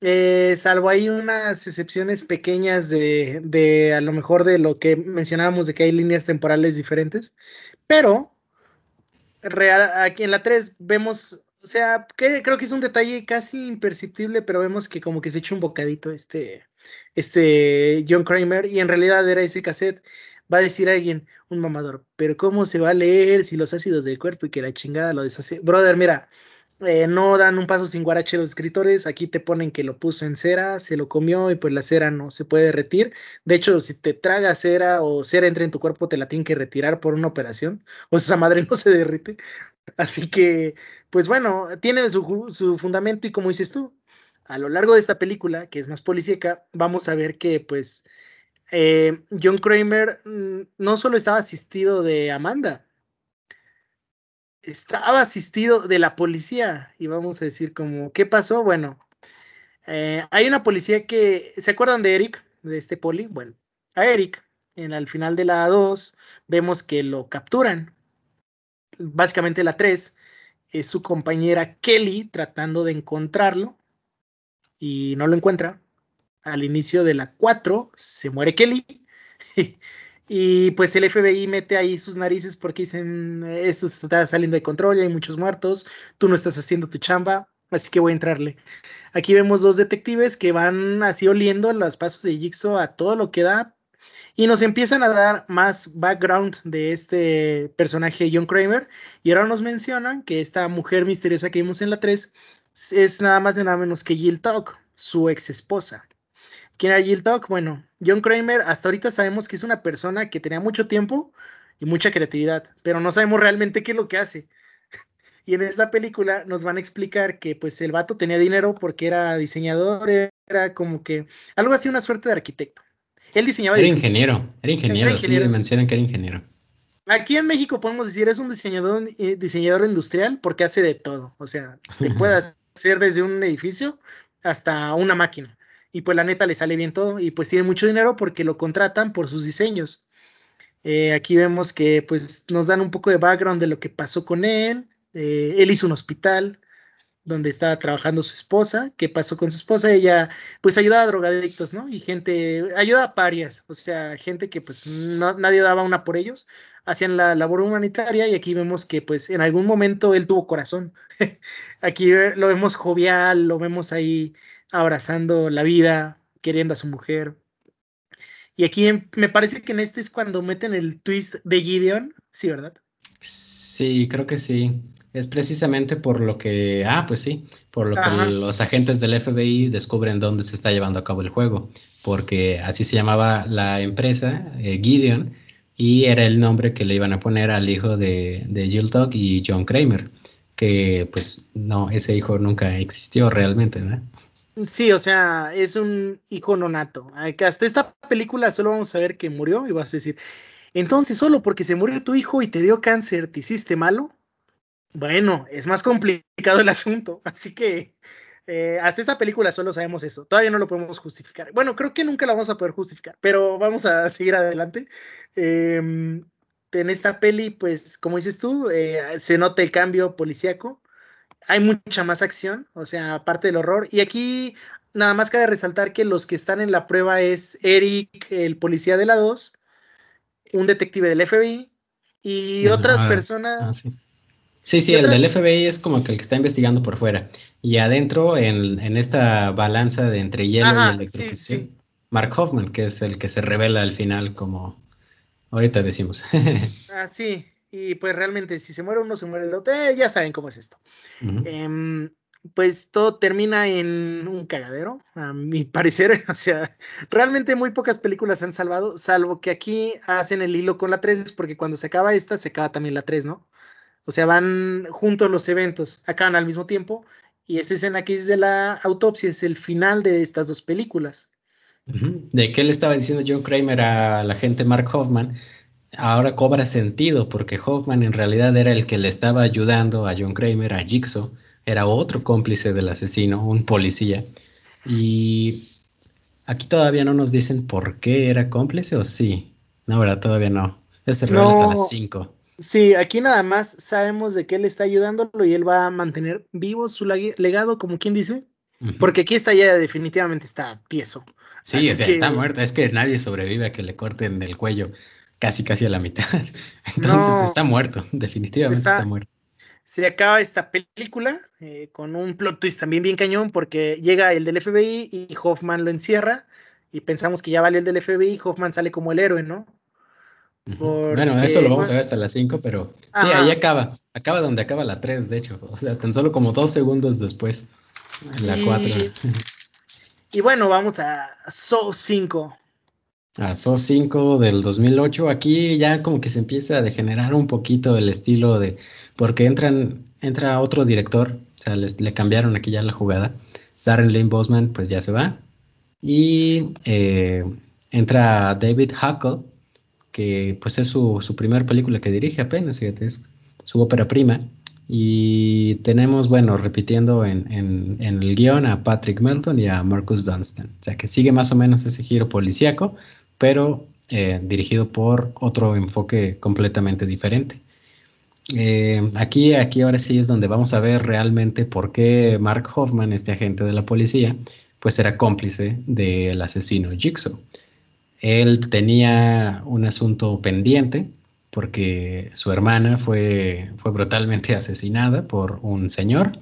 Eh, salvo hay unas excepciones pequeñas de, de, a lo mejor de lo que mencionábamos de que hay líneas temporales diferentes, pero real, aquí en la 3 vemos, o sea, que creo que es un detalle casi imperceptible, pero vemos que como que se echa un bocadito este, este John Kramer y en realidad era ese cassette. Va a decir alguien, un mamador, pero ¿cómo se va a leer si los ácidos del cuerpo y que la chingada lo deshace? Brother, mira, eh, no dan un paso sin guarache los escritores. Aquí te ponen que lo puso en cera, se lo comió y pues la cera no se puede derretir. De hecho, si te traga cera o cera entra en tu cuerpo, te la tienen que retirar por una operación. O esa madre no se derrite. Así que, pues bueno, tiene su, su fundamento y como dices tú, a lo largo de esta película, que es más policíaca, vamos a ver que pues eh, John Kramer mm, no solo estaba asistido de Amanda, estaba asistido de la policía y vamos a decir como, ¿qué pasó? Bueno, eh, hay una policía que, ¿se acuerdan de Eric, de este poli? Bueno, a Eric, en al final de la 2, vemos que lo capturan. Básicamente la 3 es su compañera Kelly tratando de encontrarlo y no lo encuentra. Al inicio de la 4 se muere Kelly Y pues el FBI mete ahí sus narices porque dicen, esto está saliendo de control, hay muchos muertos, tú no estás haciendo tu chamba, así que voy a entrarle. Aquí vemos dos detectives que van así oliendo los pasos de Jigsaw a todo lo que da y nos empiezan a dar más background de este personaje John Kramer y ahora nos mencionan que esta mujer misteriosa que vimos en la 3 es nada más de nada menos que Jill Talk, su ex esposa. ¿Quién era Jill Talk? Bueno, John Kramer, hasta ahorita sabemos que es una persona que tenía mucho tiempo y mucha creatividad, pero no sabemos realmente qué es lo que hace. Y en esta película nos van a explicar que pues el vato tenía dinero porque era diseñador, era como que algo así, una suerte de arquitecto. Él diseñaba. Era ingeniero, era ingeniero, sí, mencionan que era ingeniero. Aquí en México podemos decir es un diseñador, eh, diseñador industrial porque hace de todo. O sea, te puede hacer desde un edificio hasta una máquina y pues la neta le sale bien todo y pues tiene mucho dinero porque lo contratan por sus diseños. Eh, aquí vemos que pues nos dan un poco de background de lo que pasó con él. Él hizo un hospital donde estaba trabajando su esposa. ¿Qué pasó con su esposa? Ella pues ayudaba a drogadictos, ¿no? Y gente, ayuda a parias, o sea, gente que pues nadie daba una por ellos. Hacían la labor humanitaria y aquí vemos que pues en algún momento él tuvo corazón. aquí lo vemos jovial, lo vemos ahí abrazando la vida, queriendo a su mujer. Y aquí me parece que en este es cuando meten el twist de Gideon, ¿sí, verdad? Sí, creo que sí. Es precisamente por lo que, ah, pues sí, por lo que los agentes del FBI descubren dónde se está llevando a cabo el juego, porque así se llamaba la empresa, eh, Gideon, y era el nombre que le iban a poner al hijo de, de Jill Talk y John Kramer, que pues no, ese hijo nunca existió realmente, ¿no? Sí, o sea, es un icono nato. Hasta esta película solo vamos a ver que murió y vas a decir, entonces solo porque se murió tu hijo y te dio cáncer, ¿te hiciste malo? Bueno, es más complicado el asunto, así que Eh, hasta esta película solo sabemos eso. Todavía no lo podemos justificar. Bueno, creo que nunca la vamos a poder justificar, pero vamos a seguir adelante. Em, en esta peli, pues, como dices tú, eh, se nota el cambio policíaco. Hay mucha más acción, o sea, aparte del horror. Y aquí nada más cabe resaltar que los que están en la prueba es Eric, el policía de la 2, un detective del FBI y otras personas. Ah, sí. Sí, el del FBI es como que el que está investigando por fuera. Y adentro, en, en esta balanza de entre hielo y electricidad, Mark Hoffman, que es el que se revela al final como ahorita decimos. ah, sí, y pues realmente si se muere uno, se muere el otro, eh, ya saben cómo es esto pues todo termina en un cagadero, a mi parecer. O sea, realmente muy pocas películas han salvado, salvo que aquí hacen el hilo con la 3, porque cuando se acaba esta, se acaba también la 3, ¿no? O sea, van juntos los eventos, acaban al mismo tiempo, y esa escena que es de la autopsia es el final de estas dos películas. De qué le estaba diciendo John Kramer a la gente Mark Hoffman, ahora cobra sentido, porque Hoffman en realidad era el que le estaba ayudando a John Kramer, a Jigsaw, era otro cómplice del asesino, un policía. Y aquí todavía no nos dicen por qué era cómplice o sí. No, ¿verdad? Todavía no. Eso se revela hasta las 5. Sí, aquí nada más sabemos de que él está ayudándolo y él va a mantener vivo su legado, como quien dice. Porque aquí está ya definitivamente está tieso. Sí, está muerto. Es que nadie sobrevive a que le corten el cuello casi casi a la mitad. Entonces está muerto, definitivamente está muerto se acaba esta película eh, con un plot twist también bien cañón porque llega el del FBI y Hoffman lo encierra y pensamos que ya vale el del FBI y Hoffman sale como el héroe, ¿no? bueno, eso lo vamos a ver hasta las 5, pero sí, ahí acaba. Acaba donde acaba la 3, de hecho. O sea, tan solo como dos segundos después, en la 4. Y, bueno, vamos a So 5. A So 5 del 2008. Aquí ya como que se empieza a degenerar un poquito el estilo de porque entran, entra otro director, o sea, les, le cambiaron aquí ya la jugada. Darren Lane Bosman, pues ya se va. Y eh, entra David Huckle, que pues es su, su primera película que dirige apenas, fíjate, es su ópera prima. Y tenemos, bueno, repitiendo en, en, en, el guion a Patrick Melton y a Marcus Dunstan. O sea que sigue más o menos ese giro policíaco, pero eh, dirigido por otro enfoque completamente diferente. Eh, aquí, aquí ahora sí es donde vamos a ver realmente por qué Mark Hoffman, este agente de la policía, pues era cómplice del asesino Jigsaw. Él tenía un asunto pendiente porque su hermana fue, fue brutalmente asesinada por un señor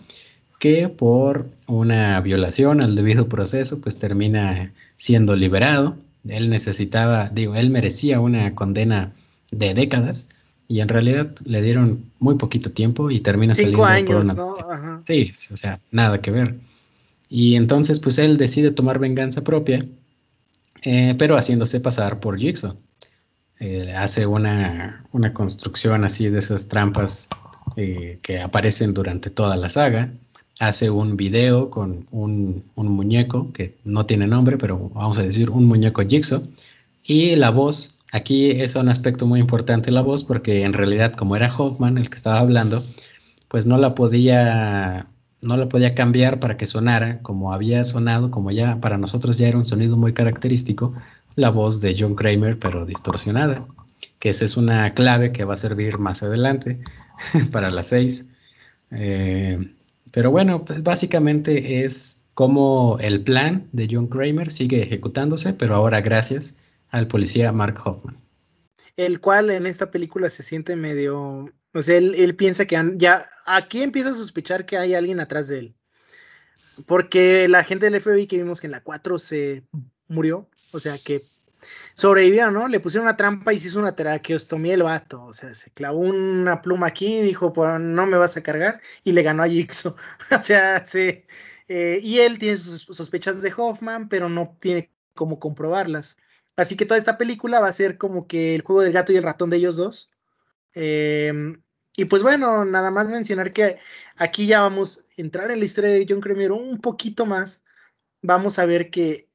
que por una violación al debido proceso pues termina siendo liberado. Él necesitaba, digo, él merecía una condena de décadas y en realidad le dieron muy poquito tiempo y termina Cinco saliendo años, ¿no? Ajá. Sí, o sea, nada que ver. Y entonces, pues él decide tomar venganza propia, eh, pero haciéndose pasar por Jigsaw. Eh, hace una, una, construcción así de esas trampas eh, que aparecen durante toda la saga. Hace un video con un, un muñeco que no tiene nombre, pero vamos a decir un muñeco Jigsaw. Y la voz Aquí es un aspecto muy importante la voz porque en realidad como era Hoffman el que estaba hablando, pues no la podía no la podía cambiar para que sonara como había sonado, como ya para nosotros ya era un sonido muy característico, la voz de John Kramer pero distorsionada, que esa es una clave que va a servir más adelante para las seis. Eh, pero bueno, pues básicamente es como el plan de John Kramer sigue ejecutándose, pero ahora gracias al policía Mark Hoffman. El cual en esta película se siente medio, o sea, él, piensa que ya, aquí empieza a sospechar que hay alguien atrás de él. Porque la gente del FBI que vimos que en la 4 se murió, o sea, que sobrevivió, ¿no? Le pusieron una trampa y se hizo una traqueostomía el vato, o sea, se clavó una pluma aquí y dijo, pues no me vas a cargar, y le ganó a Jigsaw. o sea, sí. Eh, y él tiene sus sospechas de Hoffman, pero no tiene cómo comprobarlas. Así que toda esta película va a ser como que el juego del gato y el ratón de ellos dos. Em, y pues bueno, nada más mencionar que aquí ya vamos a entrar en la historia de John Kramer un poquito más. Vamos a ver que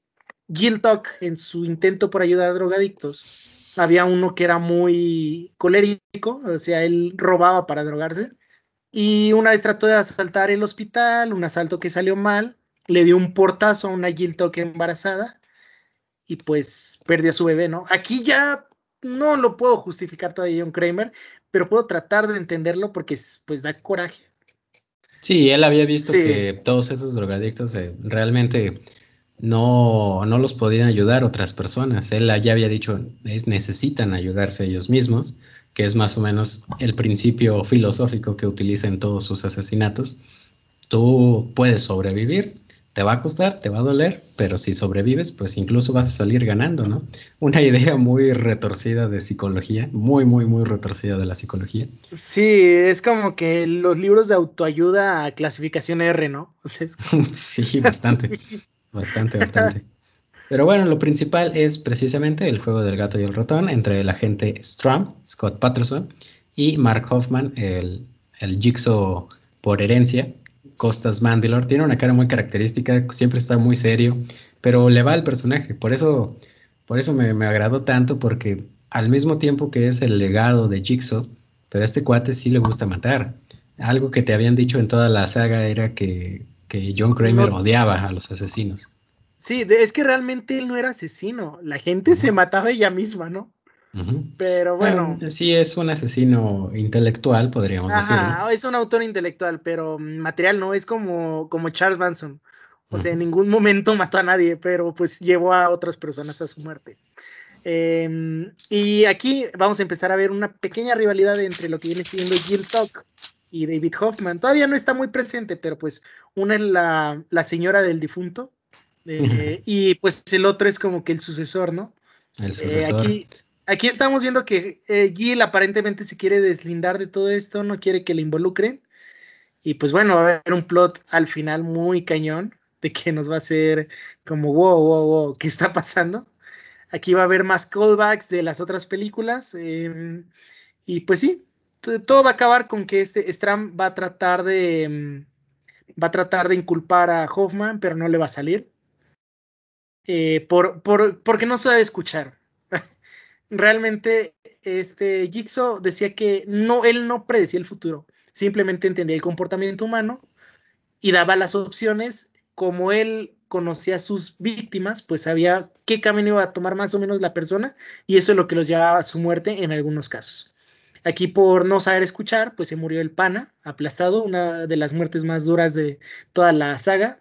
Gil Talk, en su intento por ayudar a drogadictos, había uno que era muy colérico, o sea, él robaba para drogarse. Y una vez trató de asaltar el hospital, un asalto que salió mal, le dio un portazo a una Toque embarazada y pues perdió a su bebé, ¿no? Aquí ya no lo puedo justificar todavía John Kramer, pero puedo tratar de entenderlo porque pues da coraje. Sí, él había visto que todos esos drogadictos eh, realmente no, no los podían ayudar otras personas. Él ya había dicho, necesitan ayudarse ellos mismos, que es más o menos el principio filosófico que utiliza en todos sus asesinatos. Tú puedes sobrevivir, te va a costar, te va a doler, pero si sobrevives, pues incluso vas a salir ganando, ¿no? Una idea muy retorcida de psicología, muy, muy, muy retorcida de la psicología. Sí, es como que los libros de autoayuda a clasificación R, ¿no? sí, bastante. Bastante, bastante. Pero bueno, lo principal es precisamente el juego del gato y el ratón entre el agente Strum, Scott Patterson, y Mark Hoffman, el, el Jigsaw por herencia, Costas Mandylor. Tiene una cara muy característica, siempre está muy serio, pero le va al personaje. Por eso, por eso me, me agradó tanto, porque al mismo tiempo que es el legado de Jigsaw, pero a este cuate sí le gusta matar. Algo que te habían dicho en toda la saga era que que John Kramer odiaba a los asesinos. Sí, es que realmente él no era asesino, la gente se mataba ella misma, ¿no? Pero bueno. sí, es un asesino intelectual, podríamos Ajá, Es un autor intelectual, pero material no, es como, como Charles Manson. O sea, en ningún momento mató a nadie, pero pues llevó a otras personas a su muerte. Em, y aquí vamos a empezar a ver una pequeña rivalidad entre lo que viene siendo Jill Talk y David Hoffman. Todavía no está muy presente, pero pues una es la, señora del difunto eh, y pues el otro es como que el sucesor, ¿no? El eh, sucesor. aquí, aquí, estamos viendo que eh, Gil aparentemente se quiere deslindar de todo esto, no quiere que le involucren. Y pues bueno, va a haber un plot al final muy cañón de que nos va a hacer como wow, wow, wow, ¿qué está pasando? Aquí va a haber más callbacks de las otras películas. Em, y pues sí, todo va a acabar con que este Stram va a tratar de mm, va a tratar de inculpar a Hoffman, pero no le va a salir. Eh, por, por, porque no sabe escuchar. Realmente, este Jigsaw decía que no, él no predecía el futuro, simplemente entendía el comportamiento humano y daba las opciones. Como él conocía a sus víctimas, pues sabía qué camino iba a tomar más o menos la persona, y eso es lo que los llevaba a su muerte en algunos casos. Aquí por no saber escuchar, pues se murió el pana, aplastado, una de las muertes más duras de toda la saga,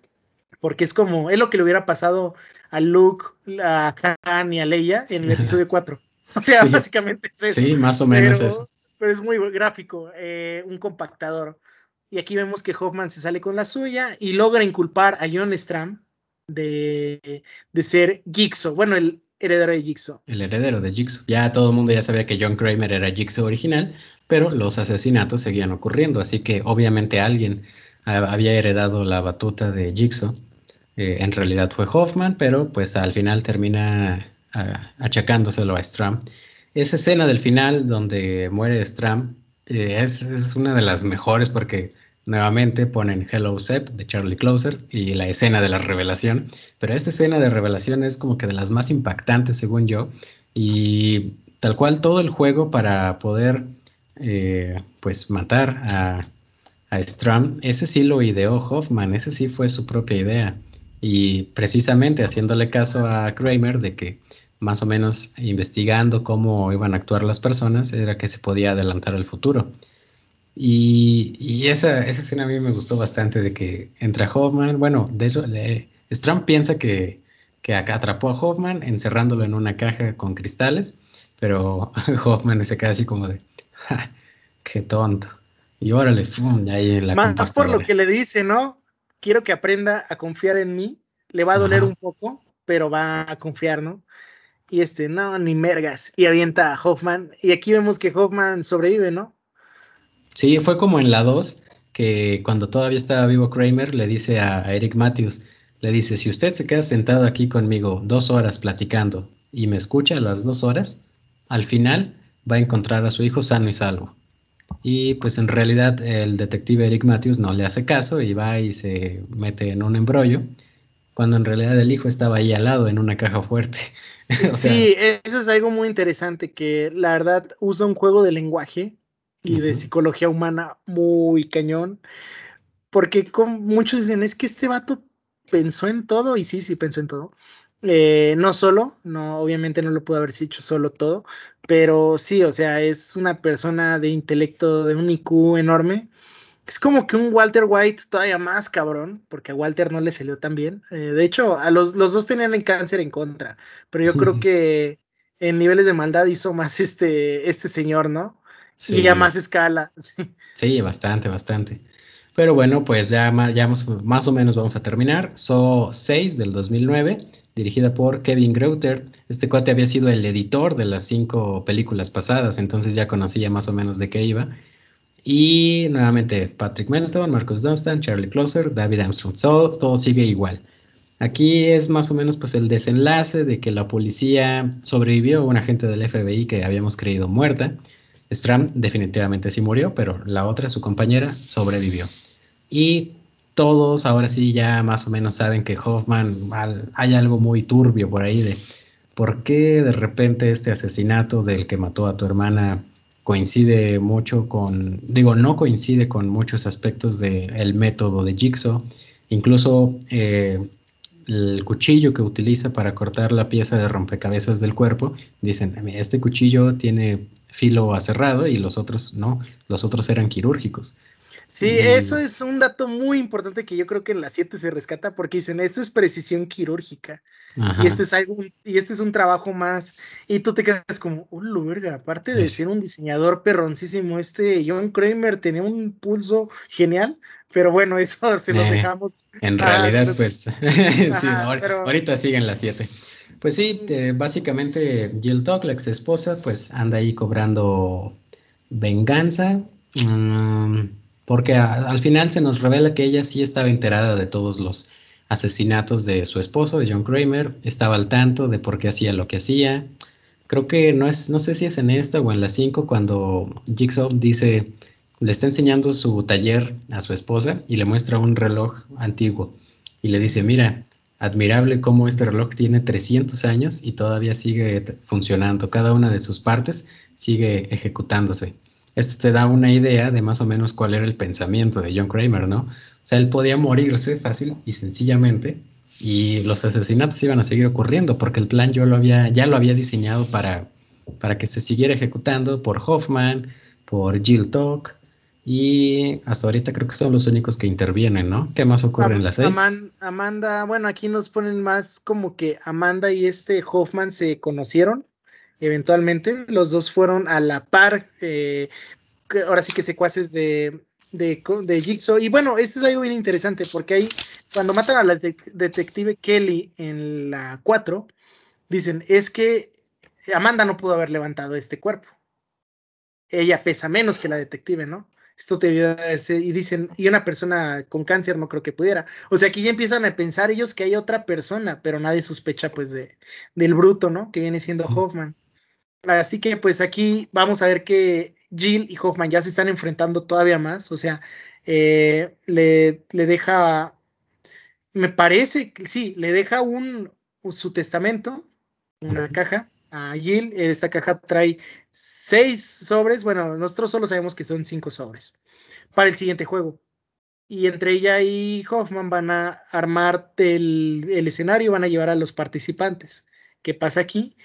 porque es como, es lo que le hubiera pasado a Luke, a Han y a Leia en el episodio 4. O sea, básicamente es eso. Sí, más o menos pero, eso. Pero es muy gráfico, eh, un compactador. Y aquí vemos que Hoffman se sale con la suya y logra inculpar a John Stram de, de ser Gixo. Bueno, el, heredero de Jigsaw. El heredero de Jigsaw. Ya todo el mundo ya sabía que John Kramer era Jigsaw original, pero los asesinatos seguían ocurriendo, así que obviamente alguien había heredado la batuta de Jigsaw. Eh, en realidad fue Hoffman, pero pues al final termina achacándoselo a Stram. Esa escena del final donde muere Stram eh, es, una de las mejores porque Nuevamente ponen Hello Sep de Charlie Closer y la escena de la revelación, pero esta escena de revelación es como que de las más impactantes según yo. Y tal cual todo el juego para poder eh, pues matar a, a Stram, ese sí lo ideó Hoffman, ese sí fue su propia idea. Y precisamente haciéndole caso a Kramer de que más o menos investigando cómo iban a actuar las personas era que se podía adelantar el futuro. Y, esa, esa, escena a mí me gustó bastante de que entra Hoffman, bueno, de hecho, le, piensa que, que acá atrapó a Hoffman encerrándolo en una caja con cristales, pero Hoffman se queda así como de, qué tonto. Y órale, ¡fum! ahí en la Más por lo que le dice, ¿no? Quiero que aprenda a confiar en mí, le va a doler un poco, pero va a confiar, ¿no? Y este, no, ni mergas. Y avienta a Hoffman. Y aquí vemos que Hoffman sobrevive, ¿no? Sí, fue como en la 2, que cuando todavía estaba vivo Kramer le dice a, Eric Matthews, le dice, si usted se queda sentado aquí conmigo dos horas platicando y me escucha las dos horas, al final va a encontrar a su hijo sano y salvo. Y pues en realidad el detective Eric Matthews no le hace caso y va y se mete en un embrollo, cuando en realidad el hijo estaba ahí al lado en una caja fuerte. sí, eso es algo muy interesante, que la verdad usa un juego de lenguaje y de psicología humana muy cañón. Porque con, muchos dicen, es que este vato pensó en todo y sí, sí pensó en todo. Eh, no solo, no, obviamente no lo pudo haber hecho solo todo, pero sí, o sea, es una persona de intelecto, de un IQ enorme. Es como que un Walter White todavía más cabrón, porque a Walter no le salió tan bien. Eh, de hecho, a los, los dos tenían el cáncer en contra, pero yo creo que en niveles de maldad hizo más este, este señor, ¿no? Sí. Y a más escala. Sí. sí, bastante, bastante. Pero bueno, pues ya, ya más, más, o menos vamos a terminar. So 6 del 2009, dirigida por Kevin Greuter. Este cuate había sido el editor de las cinco películas pasadas, entonces ya conocía más o menos de qué iba. Y nuevamente Patrick Melton, Marcus Dunstan, Charlie Closer, David Armstrong. Todo, todo sigue igual. Aquí es más o menos pues el desenlace de que la policía sobrevivió a un agente del FBI que habíamos creído muerta. Stram definitivamente sí murió, pero la otra, su compañera, sobrevivió. Y todos ahora sí ya más o menos saben que Hoffman hay algo muy turbio por ahí de por qué de repente este asesinato del que mató a tu hermana coincide mucho con, digo, no coincide con muchos aspectos del método de Jigsaw. Incluso eh, el cuchillo que utiliza para cortar la pieza de rompecabezas del cuerpo, dicen, este cuchillo tiene filo aserrado y los otros no, los otros eran quirúrgicos. Sí, eso es un dato muy importante que yo creo que en la 7 se rescata porque dicen, esto es precisión quirúrgica. Y este es algo, y este es un trabajo más. Y tú te quedas como, oh, verga, aparte de ser un diseñador perroncísimo, este John Kramer tenía un pulso genial, pero bueno, eso se lo eh, dejamos. En realidad, pues, sí, ahorita siguen las 7. Pues sí, básicamente Jill Talk, la ex esposa, pues anda ahí cobrando venganza. Mm, porque al final se nos revela que ella sí estaba enterada de todos los asesinatos de su esposo, de John Kramer, estaba al tanto de por qué hacía lo que hacía. Creo que no es, no sé si es en esta o en la 5 cuando Jigsaw dice, le está enseñando su taller a su esposa y le muestra un reloj antiguo y le dice, mira, admirable cómo este reloj tiene 300 años y todavía sigue funcionando, cada una de sus partes sigue ejecutándose. Esto te da una idea de más o menos cuál era el pensamiento de John Kramer, ¿no? Sea, él podía morirse fácil y sencillamente y los asesinatos iban a seguir ocurriendo porque el plan yo lo había, ya lo había diseñado para, para que se siguiera ejecutando por Hoffman, por Jill Talk y hasta ahorita creo que son los únicos que intervienen, ¿no? ¿Qué más ocurre en la seis? Amanda, bueno, aquí nos ponen más como que Amanda y este Hoffman se conocieron eventualmente. Los dos fueron a la par, eh, ahora sí que secuaces de, de, de, Jigsaw. Y bueno, esto es algo bien interesante porque ahí, cuando matan a la detective Kelly en la 4, dicen, es que Amanda no pudo haber levantado este cuerpo. Ella pesa menos que la detective, ¿no? Esto te y dicen, y una persona con cáncer no creo que pudiera. O sea, aquí ya empiezan a pensar ellos que hay otra persona, pero nadie sospecha pues de, del bruto, ¿no? Que viene siendo Hoffman. Así que pues aquí vamos a ver que Jill y Hoffman ya se están enfrentando todavía más. O sea, eh, le, le, deja, me parece que sí, le deja un, su testamento, una caja a Jill. Esta caja trae seis sobres. Bueno, nosotros solo sabemos que son cinco sobres para el siguiente juego. Y entre ella y Hoffman van a armar el, el escenario, van a llevar a los participantes. ¿Qué pasa aquí?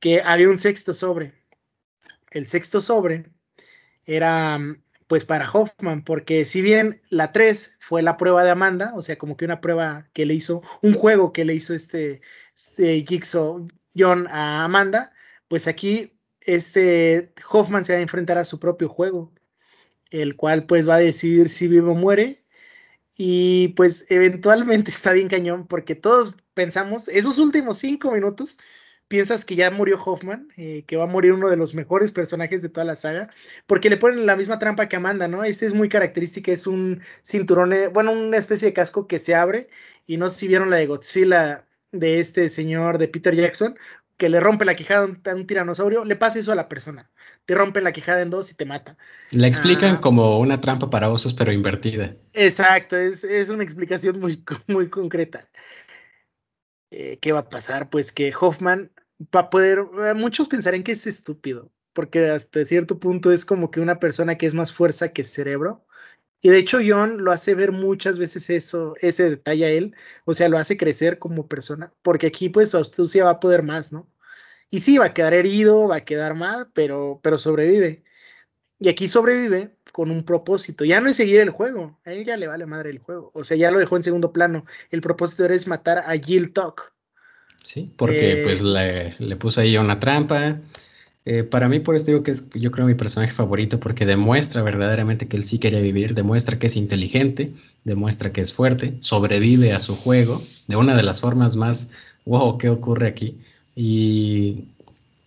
que había un sexto sobre. El sexto sobre era pues para Hoffman, porque si bien la 3 fue la prueba de Amanda, o sea, como que una prueba que le hizo, un juego que le hizo este, este Jigsaw John a Amanda, pues aquí este Hoffman se va a enfrentar a su propio juego, el cual pues va a decidir si vive o muere, y pues eventualmente está bien cañón, porque todos pensamos, esos últimos cinco minutos, piensas que ya murió Hoffman, eh, que va a morir uno de los mejores personajes de toda la saga, porque le ponen la misma trampa que Amanda, ¿no? Este es muy característica, es un cinturón, eh, bueno, una especie de casco que se abre, y no sé si vieron la de Godzilla de este señor de Peter Jackson, que le rompe la quijada a un, tiranosaurio, le pasa eso a la persona, te rompe la quijada en dos y te mata. La explican ah. como una trampa para osos, pero invertida. Exacto, es, es una explicación muy, muy concreta. Eh, ¿qué va a pasar? Pues que Hoffman va a poder, eh, muchos pensarán que es estúpido, porque hasta cierto punto es como que una persona que es más fuerza que cerebro, Y de hecho John lo hace ver muchas veces eso, ese detalle a él, o sea, lo hace crecer como persona, porque aquí pues astucia va a poder más, ¿no? Y sí, va a quedar herido, va a quedar mal, pero, pero sobrevive. Y aquí sobrevive con un propósito. Ya no es seguir el juego, a él ya le vale madre el juego. O sea, ya lo dejó en segundo plano. El propósito era es matar a Jill Tuck. Sí, porque pues eh, le, le, puso ahí una trampa. Eh, para mí, por eso digo que es, yo creo, mi personaje favorito, porque demuestra verdaderamente que él sí quería vivir, demuestra que es inteligente, demuestra que es fuerte, sobrevive a su juego de una de las formas más, wow, ¿qué ocurre aquí? Y,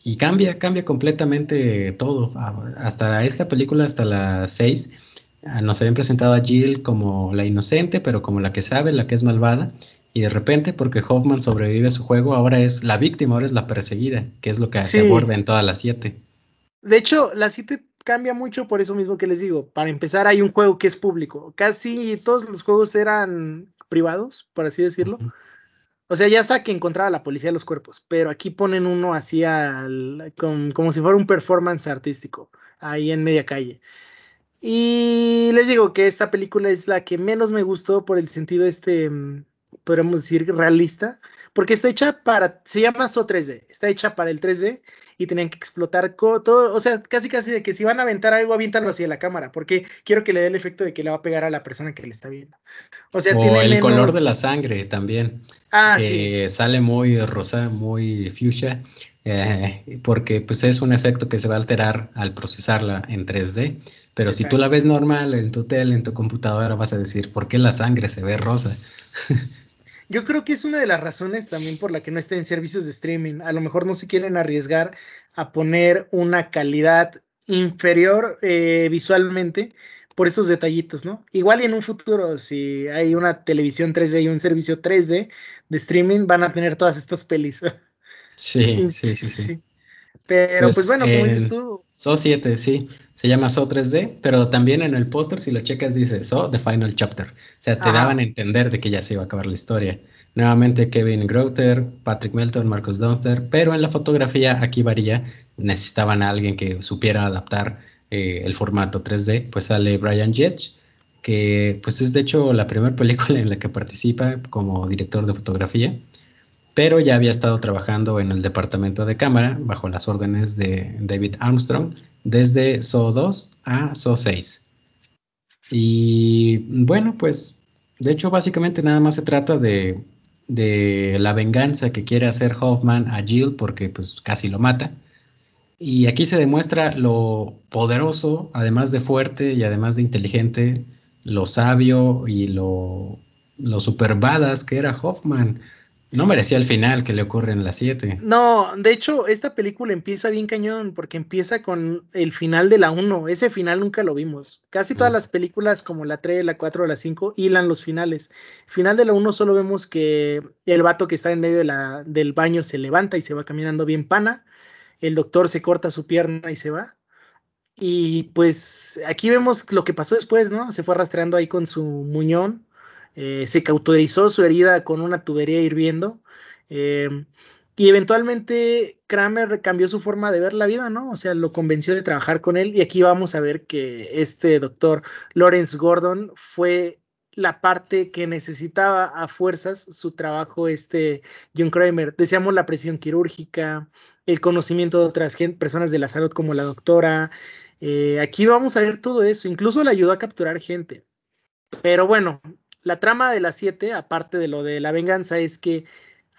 y cambia, cambia completamente todo. Hasta esta película, hasta la 6, ah, nos habían presentado a Jill como la inocente, pero como la que sabe, la que es malvada, y de repente, porque Hoffman sobrevive a su juego, ahora es la víctima, ahora es la perseguida, que es lo que se aborda en todas las siete. De hecho, la siete cambia mucho por eso mismo que les digo. Para empezar, hay un juego que es público. Casi todos los juegos eran privados, por así decirlo. O sea, ya hasta que encontraba la policía los cuerpos, pero aquí ponen uno así al, como si fuera un performance artístico, ahí en media calle. Y les digo que esta película es la que menos me gustó por el sentido este mm, podríamos decir, realista, porque está hecha para, se llama So 3D, está hecha para el 3D y tenían que explotar todo, o sea, casi casi de que si van a aventar algo, aviéntalo hacia la cámara, porque quiero que le dé el efecto de que le va a pegar a la persona que le está viendo. O sea, tiene el color de la sangre también. Ah, sí. Sale muy rosa, muy fuchsia, eh, porque pues es un efecto que se va a alterar al procesarla en 3D. Pero si tú la ves normal en tu tele, en tu computadora, vas a decir, ¿por qué la sangre se ve rosa? Yo creo que es una de las razones también por la que no está en servicios de streaming. A lo mejor no se quieren arriesgar a poner una calidad inferior eh, visualmente por esos detallitos, ¿no? Igual y en un futuro, si hay una televisión 3D y un servicio 3D de streaming, van a tener todas estas pelis. Sí, sí, sí, sí. Pero pues, pues bueno, como dices tú. So 7, sí. Se llama So 3D, pero también en el póster, si lo checas, dice So The Final Chapter. O sea, te daban a entender de que ya se iba a acabar la historia. Nuevamente Kevin Groter, Patrick Melton, Marcus Dunster, pero en la fotografía aquí varía. Necesitaban a alguien que supiera adaptar eh, el formato 3D. Pues sale Brian Jetch, que pues es de hecho la primera película en la que participa como director de fotografía pero ya había estado trabajando en el departamento de cámara bajo las órdenes de David Armstrong desde SO 2 a SO 6. Y bueno, pues de hecho básicamente nada más se trata de, la venganza que quiere hacer Hoffman a Jill porque pues casi lo mata. Y aquí se demuestra lo poderoso, además de fuerte y además de inteligente, lo sabio y lo, lo super que era Hoffman. No merecía el final que le ocurre en las 7. No, de hecho, esta película empieza bien cañón, porque empieza con el final de la 1. Ese final nunca lo vimos. Casi todas las películas, como la 3, la 4 o la 5, hilan los finales. Final de la 1 solo vemos que el vato que está en medio de la, del baño se levanta y se va caminando bien pana. El doctor se corta su pierna y se va. Y pues aquí vemos lo que pasó después, ¿no? Se fue arrastrando ahí con su muñón eh, se cauterizó su herida con una tubería hirviendo. Eh, y eventualmente Kramer cambió su forma de ver la vida, ¿no? O sea, lo convenció de trabajar con él. Y aquí vamos a ver que este doctor Lawrence Gordon fue la parte que necesitaba a fuerzas su trabajo, este John Kramer. Deseamos la presión quirúrgica, el conocimiento de otras personas de la salud como la doctora. Eh, aquí vamos a ver todo eso. Incluso le ayudó a capturar gente. Pero bueno, la trama de las siete, aparte de lo de la venganza, es que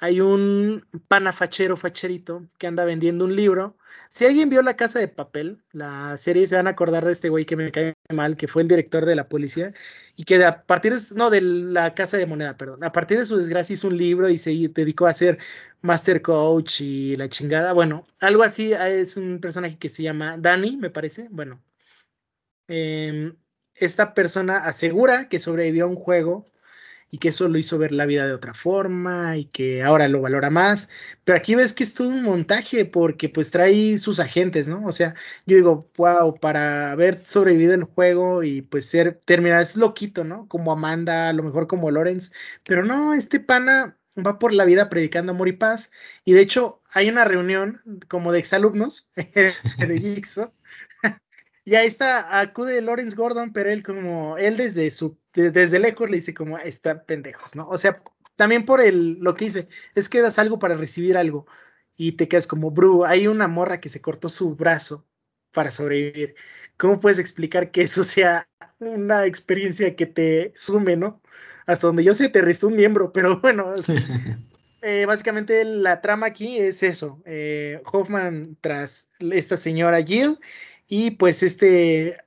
hay un panafachero facherito que anda vendiendo un libro. Si alguien vio La Casa de Papel, la serie se van a acordar de este güey que me cae mal, que fue el director de la policía, y que a partir de, no, de la Casa de Moneda, perdón, a partir de su desgracia hizo un libro y se dedicó a ser Master Coach y la chingada. Bueno, algo así es un personaje que se llama Danny, me parece. Bueno, eh, esta persona asegura que sobrevivió a un juego y que eso lo hizo ver la vida de otra forma y que ahora lo valora más. Pero aquí ves que es todo un montaje porque pues trae sus agentes, ¿no? O sea, yo digo, wow, para haber sobrevivido el juego y pues ser, terminar, es loquito, ¿no? Como Amanda, a lo mejor como Lorenz, pero no, este pana va por la vida predicando amor y paz y de hecho hay una reunión como de exalumnos de Jigsaw y ahí está, acude Lawrence Gordon, pero él como, él desde su, desde lejos le dice como, está pendejos, ¿no? O sea, también por el, lo que dice, es que das algo para recibir algo y te quedas como, bro, hay una morra que se cortó su brazo para sobrevivir. ¿Cómo puedes explicar que eso sea una experiencia que te sume, ¿no? Hasta donde yo sé, te restó un miembro, pero bueno, eh, básicamente la trama aquí es eso. Eh, Hoffman tras esta señora Jill y pues este,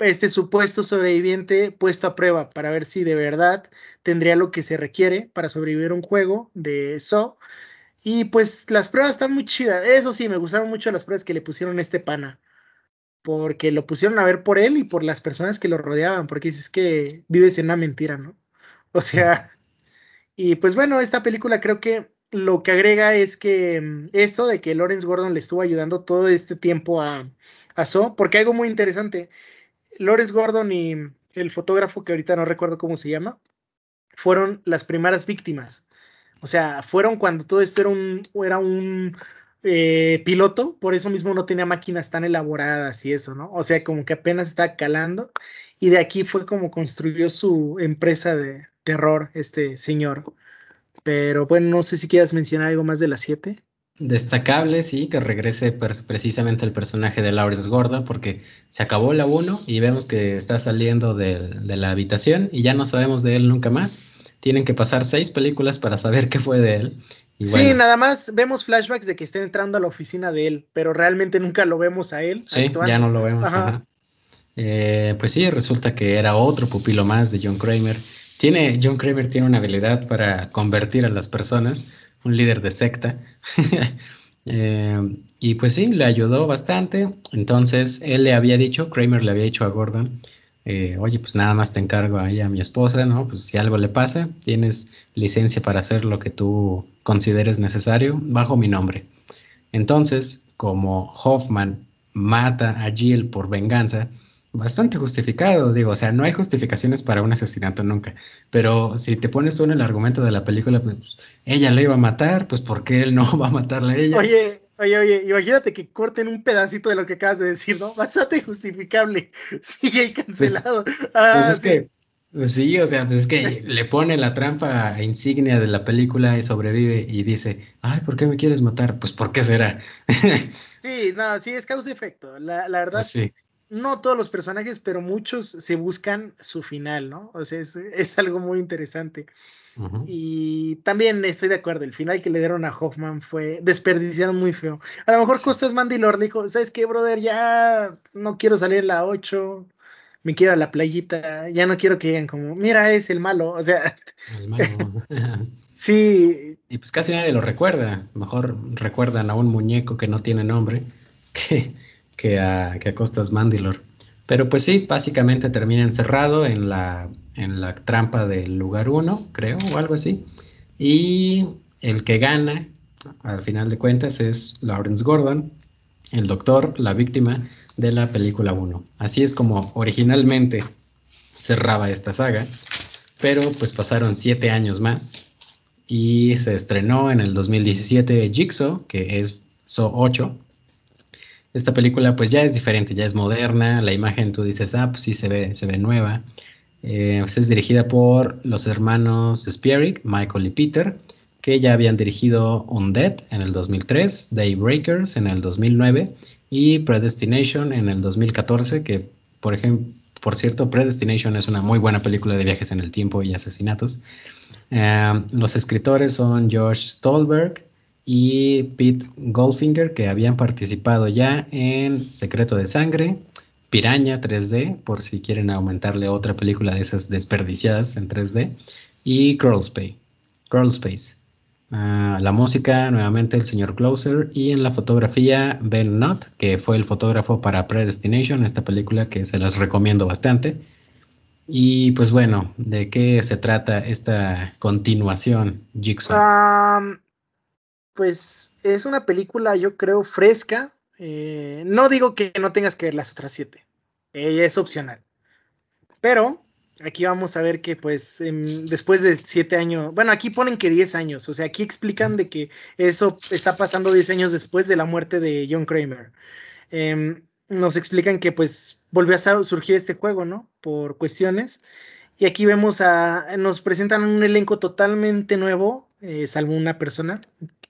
este supuesto sobreviviente puesto a prueba para ver si de verdad tendría lo que se requiere para sobrevivir un juego de eso. Y pues las pruebas están muy chidas. Eso sí, me gustaron mucho las pruebas que le pusieron a este pana. Porque lo pusieron a ver por él y por las personas que lo rodeaban. Porque dices que vives en una mentira, ¿no? O sea, y pues bueno, esta película creo que lo que agrega es que mm, esto de que Lawrence Gordon le estuvo ayudando todo este tiempo a, porque algo muy interesante, Lores Gordon y el fotógrafo que ahorita no recuerdo cómo se llama, fueron las primeras víctimas. O sea, fueron cuando todo esto era un, era un eh, piloto, por eso mismo no tenía máquinas tan elaboradas y eso, ¿no? O sea, como que apenas está calando y de aquí fue como construyó su empresa de terror este señor. Pero bueno, no sé si quieras mencionar algo más de las siete. Destacable, sí, que regrese precisamente el personaje de Lawrence Gordon, porque se acabó la 1 y vemos que está saliendo de, la habitación y ya no sabemos de él nunca más. Tienen que pasar seis películas para saber qué fue de él. sí, nada más vemos flashbacks de que está entrando a la oficina de él, pero realmente nunca lo vemos a él. Sí, ya no lo vemos. Eh, pues sí, resulta que era otro pupilo más de John Kramer. Tiene, John Kramer tiene una habilidad para convertir a las personas un líder de secta. Eh, y pues sí, le ayudó bastante. Entonces él le había dicho, Kramer le había dicho a Gordon, eh, oye, pues nada más te encargo ahí a mi esposa, ¿no? Pues si algo le pasa, tienes licencia para hacer lo que tú consideres necesario bajo mi nombre. Entonces, como Hoffman mata a Jill por venganza, bastante justificado, digo, o sea, no hay justificaciones para un asesinato nunca, pero si te pones tú en el argumento de la película, pues ella le iba a matar, pues ¿por qué él no va a matarle a ella? Oye, oye, oye, imagínate que corten un pedacito de lo que acabas de decir, ¿no? Bastante justificable, sigue pues, cancelado. Pues, ah, es que, pues sí, o sea, pues es que le pone la trampa insignia de la película y sobrevive y dice, ay, ¿por qué me quieres matar? Pues ¿por qué será? sí, no, sí, es causa-efecto, la, la verdad. sí no todos los personajes, pero muchos se buscan su final, ¿no? O sea, es, algo muy interesante. Y también estoy de acuerdo, el final que le dieron a Hoffman fue desperdiciado muy feo. A lo mejor Costas Mandilor dijo, ¿sabes qué, brother? Ya no quiero salir a la 8, me quiero a la playita, ya no quiero que digan como, mira, es el malo, o sea... El malo. sí. Y pues casi nadie lo recuerda, mejor recuerdan a un muñeco que no tiene nombre, que que a, que Costas Mandilor. Pero pues sí, básicamente termina encerrado en la, en la trampa del lugar uno, creo, o algo así. Y el que gana, al final de cuentas, es Lawrence Gordon, el doctor, la víctima de la película 1. Así es como originalmente cerraba esta saga, pero pues pasaron siete años más y se estrenó en el 2017 Jigsaw, que es So 8, esta película pues ya es diferente, ya es moderna, la imagen tú dices, ah, pues sí se ve, se ve nueva. Eh, pues, es dirigida por los hermanos Spierig, Michael y Peter, que ya habían dirigido Undead en el 2003, Daybreakers en el 2009 y Predestination en el 2014, que por ejemplo, por cierto, Predestination es una muy buena película de viajes en el tiempo y asesinatos. Eh, los escritores son George Stolberg, y Pete Goldfinger, que habían participado ya en Secreto de Sangre, Piraña 3D, por si quieren aumentarle otra película de esas desperdiciadas en 3D, y Girl Space. Space. Ah, la música, nuevamente el señor Closer, y en la fotografía Ben Nutt, que fue el fotógrafo para Predestination, esta película que se las recomiendo bastante. Y pues bueno, ¿de qué se trata esta continuación, Jigsaw? Pues es una película, yo creo, fresca. Eh, no digo que no tengas que ver las otras siete, ella es opcional. Pero aquí vamos a ver que, pues, después de siete años, bueno, aquí ponen que diez años, o sea, aquí explican de que eso está pasando diez años después de la muerte de John Kramer. Em, nos explican que, pues, volvió a surgir este juego, ¿no? Por cuestiones. Y aquí vemos a, nos presentan un elenco totalmente nuevo, eh, salvo una persona.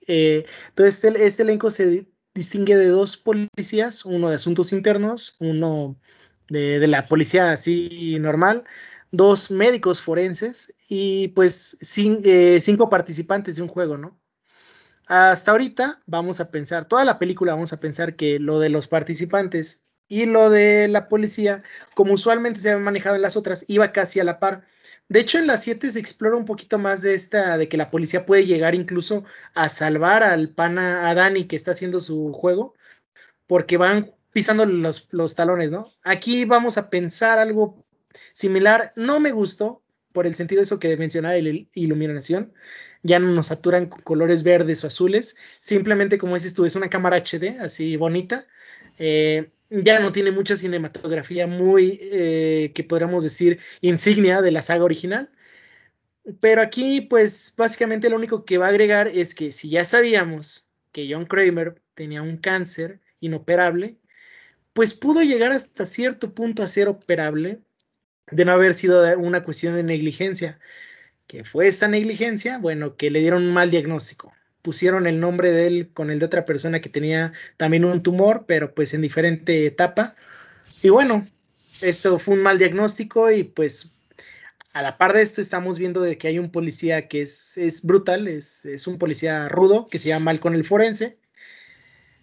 Eh, entonces, este, este elenco se distingue de dos policías, uno de asuntos internos, uno de, la policía así normal, dos médicos forenses y pues eh, cinco participantes de un juego, ¿no? Hasta ahorita vamos a pensar, toda la película vamos a pensar que lo de los participantes y lo de la policía, como usualmente se había manejado en las otras, iba casi a la par. De hecho, en las 7 se explora un poquito más de esta, de que la policía puede llegar incluso a salvar al pana, a Dani que está haciendo su juego, porque van pisando los, los talones, ¿no? Aquí vamos a pensar algo similar. No me gustó, por el sentido de eso que mencionaba, la iluminación. Ya no nos saturan con colores verdes o azules. Simplemente, como dices tú, es una cámara HD, así bonita. Eh, ya no tiene mucha cinematografía muy, eh, que podríamos decir, insignia de la saga original. Pero aquí, pues, básicamente lo único que va a agregar es que si ya sabíamos que John Kramer tenía un cáncer inoperable, pues pudo llegar hasta cierto punto a ser operable de no haber sido una cuestión de negligencia. que fue esta negligencia? Bueno, que le dieron un mal diagnóstico. Pusieron el nombre de él con el de otra persona que tenía también un tumor, pero pues en diferente etapa. Y bueno, esto fue un mal diagnóstico y pues a la par de esto estamos viendo de que hay un policía que es, es brutal, es, es, un policía rudo que se llama Malcolm el Forense.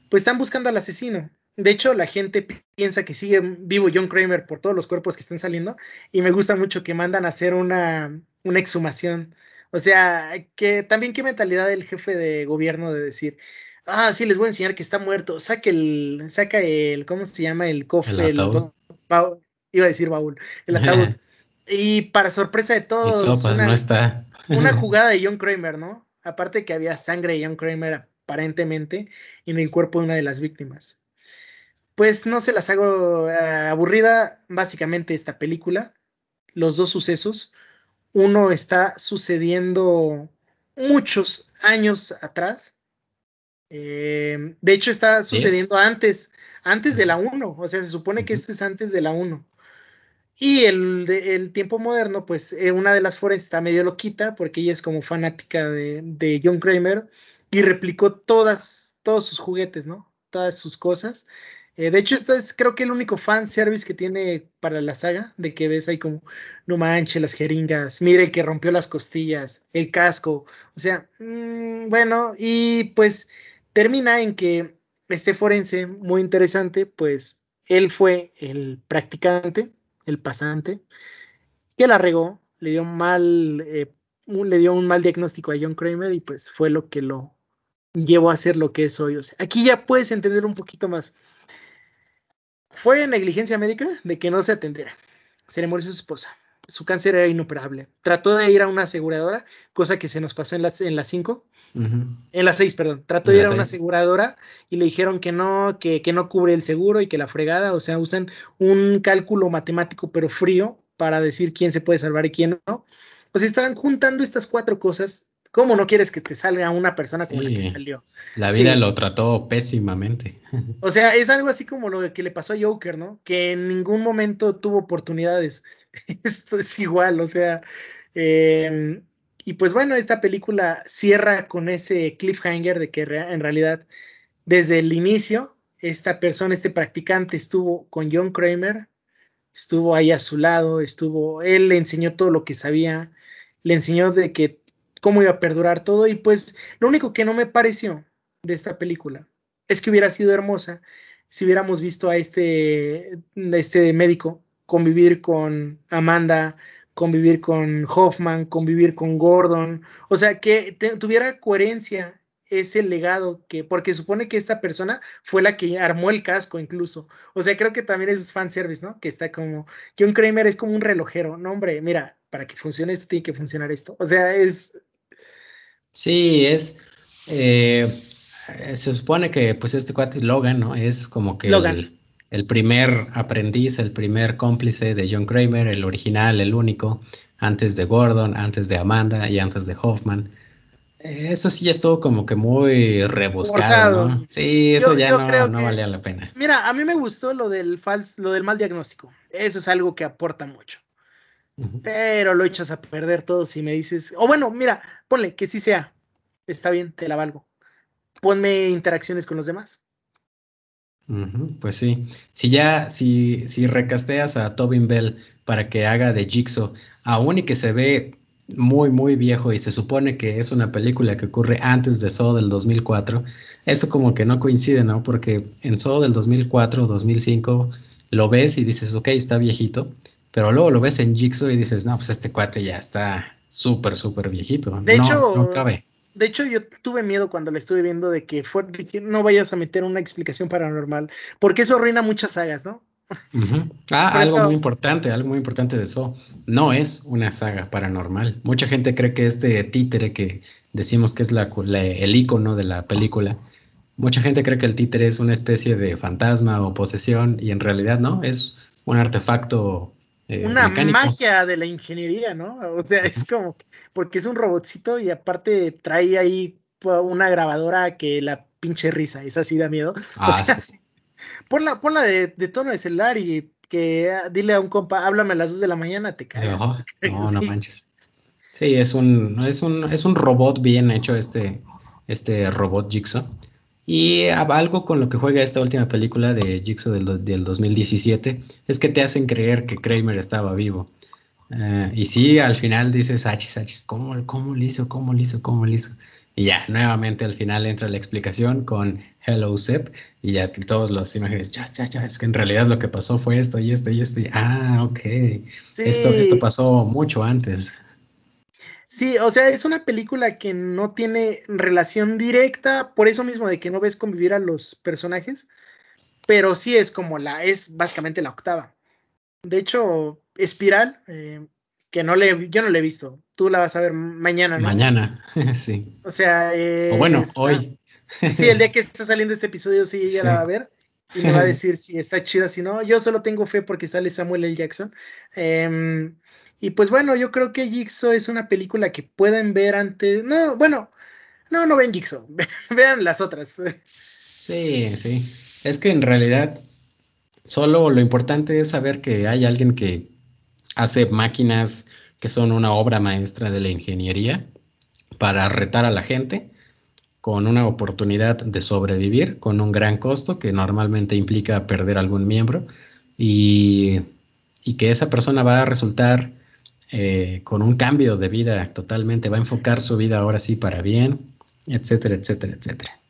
Pues están buscando al asesino. De hecho, la gente piensa que sigue vivo John Kramer por todos los cuerpos que están saliendo y me gusta mucho que mandan a hacer una, una exhumación. O sea, que también qué mentalidad del jefe de gobierno de decir, ah, sí, les voy a enseñar que está muerto, saca el, saca el, ¿cómo se llama? El cofre, el, iba a decir baúl, el ataúd. y para sorpresa de todos, una, no está. una jugada de John Kramer, ¿no? Aparte que había sangre de John Kramer aparentemente en el cuerpo de una de las víctimas pues no se las hago eh, aburrida, básicamente esta película, los dos sucesos, uno está sucediendo muchos años atrás, eh, de hecho está sucediendo antes, antes de la 1, o sea, se supone que esto es antes de la 1. Y el, el tiempo moderno, pues eh, una de las forenses está medio loquita porque ella es como fanática de, de John Kramer y replicó todas, todos sus juguetes, ¿no? Todas sus cosas. Eh, de hecho, esto es creo que el único fan service que tiene para la saga, de que ves ahí como, no manches, las jeringas, mire que rompió las costillas, el casco, o sea, mm, bueno, y pues termina en que este forense, muy interesante, pues él fue el practicante, el pasante, que la regó, le dio mal, eh, le dio un mal diagnóstico a John Kramer y pues fue lo que lo llevó a ser lo que es hoy. O sea, aquí ya puedes entender un poquito más fue negligencia médica de que no se atendiera. Se le murió su esposa. Su cáncer era inoperable. Trató de ir a una aseguradora, cosa que se nos pasó en las en las cinco, en las seis, perdón. Trató de ir a una aseguradora y le dijeron que no, que, que no cubre el seguro y que la fregada, o sea, usan un cálculo matemático pero frío para decir quién se puede salvar y quién no. Pues estaban juntando estas cuatro cosas ¿Cómo no quieres que te salga una persona como la que salió? La vida lo trató pésimamente. O sea, es algo así como lo que le pasó a Joker, ¿no? Que en ningún momento tuvo oportunidades. Esto es igual, o sea. Em, y pues bueno, esta película cierra con ese cliffhanger de que en realidad, desde el inicio, esta persona, este practicante, estuvo con John Kramer, estuvo ahí a su lado, estuvo, él le enseñó todo lo que sabía, le enseñó de que cómo iba a perdurar todo y pues lo único que no me pareció de esta película es que hubiera sido hermosa si hubiéramos visto a este, este médico convivir con Amanda, convivir con Hoffman, convivir con Gordon, o sea, que tuviera coherencia ese legado que, porque supone que esta persona fue la que armó el casco incluso, o sea, creo que también es fanservice, ¿no? Que está como, John Kramer es como un relojero, no hombre, mira, para que funcione esto tiene que funcionar esto, o sea, es, Sí, es. Eh, se supone que pues este cuate Logan, ¿no? Es como que el, primer aprendiz, el primer cómplice de John Kramer, el original, el único, antes de Gordon, antes de Amanda y antes de Hoffman. Eso sí ya estuvo como que muy rebuscado, ¿no? Sí, eso ya no, no valía la pena. Mira, a mí me gustó lo del lo del mal diagnóstico. Eso es algo que aporta mucho. Pero lo echas a perder todo si me dices, o bueno, mira, ponle que sí sea. Está bien, te la valgo. Ponme interacciones con los demás. pues sí. Si ya, si, si recasteas a Tobin Bell para que haga de Jigsaw, aún y que se ve muy, muy viejo y se supone que es una película que ocurre antes de Saw del 2004, eso como que no coincide, ¿no? Porque en Saw del 2004, 2005, lo ves y dices, ok, está viejito, pero luego lo ves en Jigsaw y dices, no, pues este cuate ya está súper, súper viejito. De no, hecho, no cabe. De hecho, yo tuve miedo cuando la estuve viendo de que, fue, de que no vayas a meter una explicación paranormal, porque eso arruina muchas sagas, ¿no? Ah, algo muy importante, algo muy importante de eso. No es una saga paranormal. Mucha gente cree que este títere que decimos que es la, el icono de la película, mucha gente cree que el títere es una especie de fantasma o posesión y en realidad no, es un artefacto. Eh, una magia de la ingeniería, ¿no? O sea, es como, porque es un robotcito y aparte trae ahí una grabadora que la pinche risa, esa sí da miedo. Ah, o sea, sí. Ponla, de, de, tono de celular y que ah, dile a un compa, háblame a las 2 de la mañana, te caes. No, no, manches. Sí, es un, es un, es un robot bien hecho este, este robot Jigsaw. Y algo con lo que juega esta última película de Jigsaw del, del 2017 es que te hacen creer que Kramer estaba vivo. Eh, y sí, al final dices, achis, achis, ¿cómo, ¿cómo lo hizo? ¿Cómo lo hizo? ¿Cómo lo hizo? Y ya, nuevamente al final entra la explicación con Hello Sep y ya todos los imágenes, ya, ya, ya, es que en realidad lo que pasó fue esto y esto y esto. ah, ok. Esto, esto pasó mucho antes. Sí, o sea, es una película que no tiene relación directa, por eso mismo de que no ves convivir a los personajes, pero sí es como la, es básicamente la octava. De hecho, Espiral, eh, que no le, yo no la he visto. Tú la vas a ver mañana, ¿no? Mañana, sí. O sea, eh, o bueno, hoy. Sí, el día que está saliendo este episodio, sí, ella la va a ver y me va a decir si está chida, si no. Yo solo tengo fe porque sale Samuel L. Jackson. Em, y pues bueno, yo creo que Jigsaw es una película que pueden ver antes. No, bueno, no, no ven Jigsaw, vean las otras. Sí, sí. Es que en realidad solo lo importante es saber que hay alguien que hace máquinas que son una obra maestra de la ingeniería para retar a la gente con una oportunidad de sobrevivir con un gran costo que normalmente implica perder algún miembro y, que esa persona va a resultar eh, con un cambio de vida totalmente, va a enfocar su vida ahora sí para bien, etcétera, etcétera, etcétera.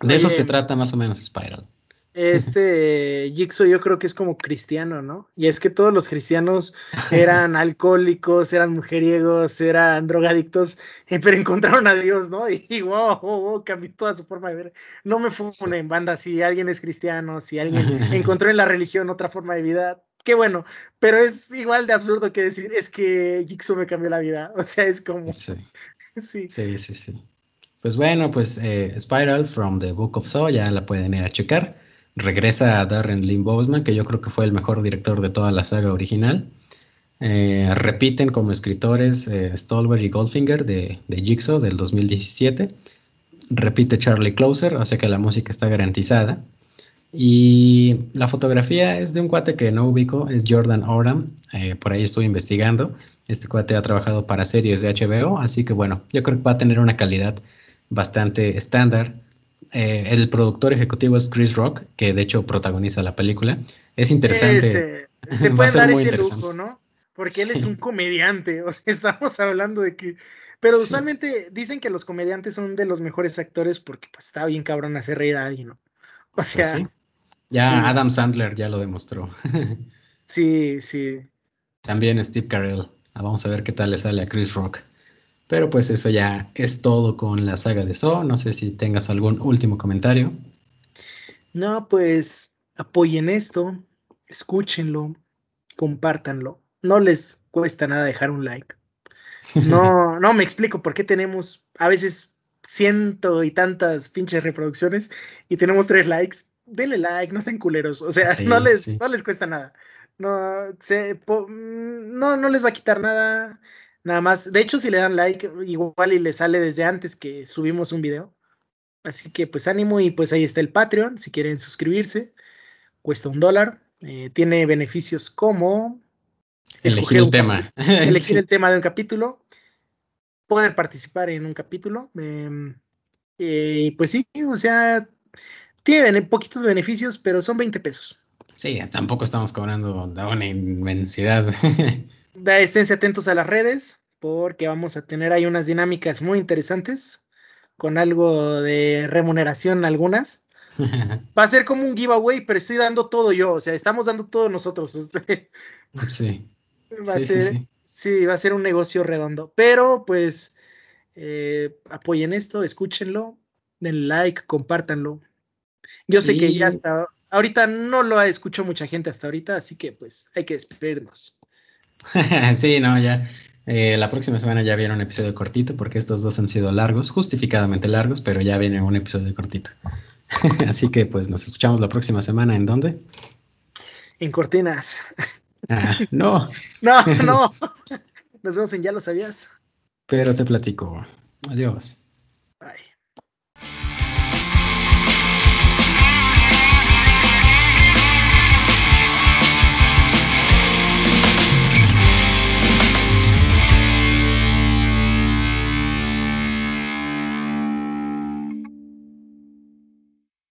De eso se trata más o menos Spiral este Jigsaw yo creo que es como cristiano, ¿no? Y es que todos los cristianos eran alcohólicos, eran mujeriegos, eran drogadictos, eh, pero encontraron a Dios, ¿no? Y, wow, wow, cambió toda su forma de ver. No me fumo en banda si alguien es cristiano, si alguien encontró en la religión otra forma de vida, qué bueno, pero es igual de absurdo que decir, es que Jigsaw me cambió la vida, o sea, es como... Sí, sí, sí, sí. sí. Pues bueno, pues eh, Spiral from the Book of Saw, ya la pueden ir a checar. Regresa a Darren Lynn Bousman, que yo creo que fue el mejor director de toda la saga original. Eh, repiten como escritores eh, Stolberg y Goldfinger de, de, Jigsaw del 2017. Repite Charlie Closer, o sea que la música está garantizada. Y la fotografía es de un cuate que no ubico, es Jordan Oram. Eh, por ahí estuve investigando. Este cuate ha trabajado para series de HBO, así que bueno, yo creo que va a tener una calidad bastante estándar. Eh, el productor ejecutivo es Chris Rock, que de hecho protagoniza la película. Es interesante. se puede dar ese lujo, ¿no? Porque él es un comediante. O sea, estamos hablando de que. Pero usualmente dicen que los comediantes son de los mejores actores porque pues está bien cabrón hacer reír a alguien, ¿no? O pues sea. Ya Adam Sandler ya lo demostró. sí, sí. También Steve Carell. Ah, vamos a ver qué tal le sale a Chris Rock. Pero pues eso ya es todo con la saga de So. No sé si tengas algún último comentario. No, pues apoyen esto, escúchenlo, compártanlo. No les cuesta nada dejar un like. No, no me explico por qué tenemos a veces ciento y tantas pinches reproducciones y tenemos tres likes. Denle like, no sean culeros. O sea, no, les, no les cuesta nada. No, se, no, no les va a quitar nada Nada más, de hecho, si le dan like, igual y le sale desde antes que subimos un video. Así que pues ánimo y pues ahí está el Patreon, si quieren suscribirse. Cuesta un dólar. Eh, tiene beneficios como elegir el tema. Elegir el tema de un capítulo. Poder participar en un capítulo. Em, eh, y pues sí, o sea, tiene poquitos beneficios, pero son 20 pesos. Sí, tampoco estamos cobrando una inmensidad. Esténse atentos a las redes porque vamos a tener ahí unas dinámicas muy interesantes con algo de remuneración algunas. Va a ser como un giveaway, pero estoy dando todo yo, o sea, estamos dando todo nosotros. Sí. Va a ser, sí. va a ser un negocio redondo. Pero pues eh, apoyen esto, escúchenlo, den like, compártanlo. Yo sé que ya está, ahorita no lo ha escuchado mucha gente hasta ahorita, así que pues hay que despedirnos. sí, no, ya. Eh, la próxima semana ya viene un episodio cortito porque estos dos han sido largos, justificadamente largos, pero ya viene un episodio cortito. Así que pues nos escuchamos la próxima semana. ¿En dónde? En Cortinas. Ah, no. no, no. Nos vemos en Ya lo sabías. Pero te platico. Adiós.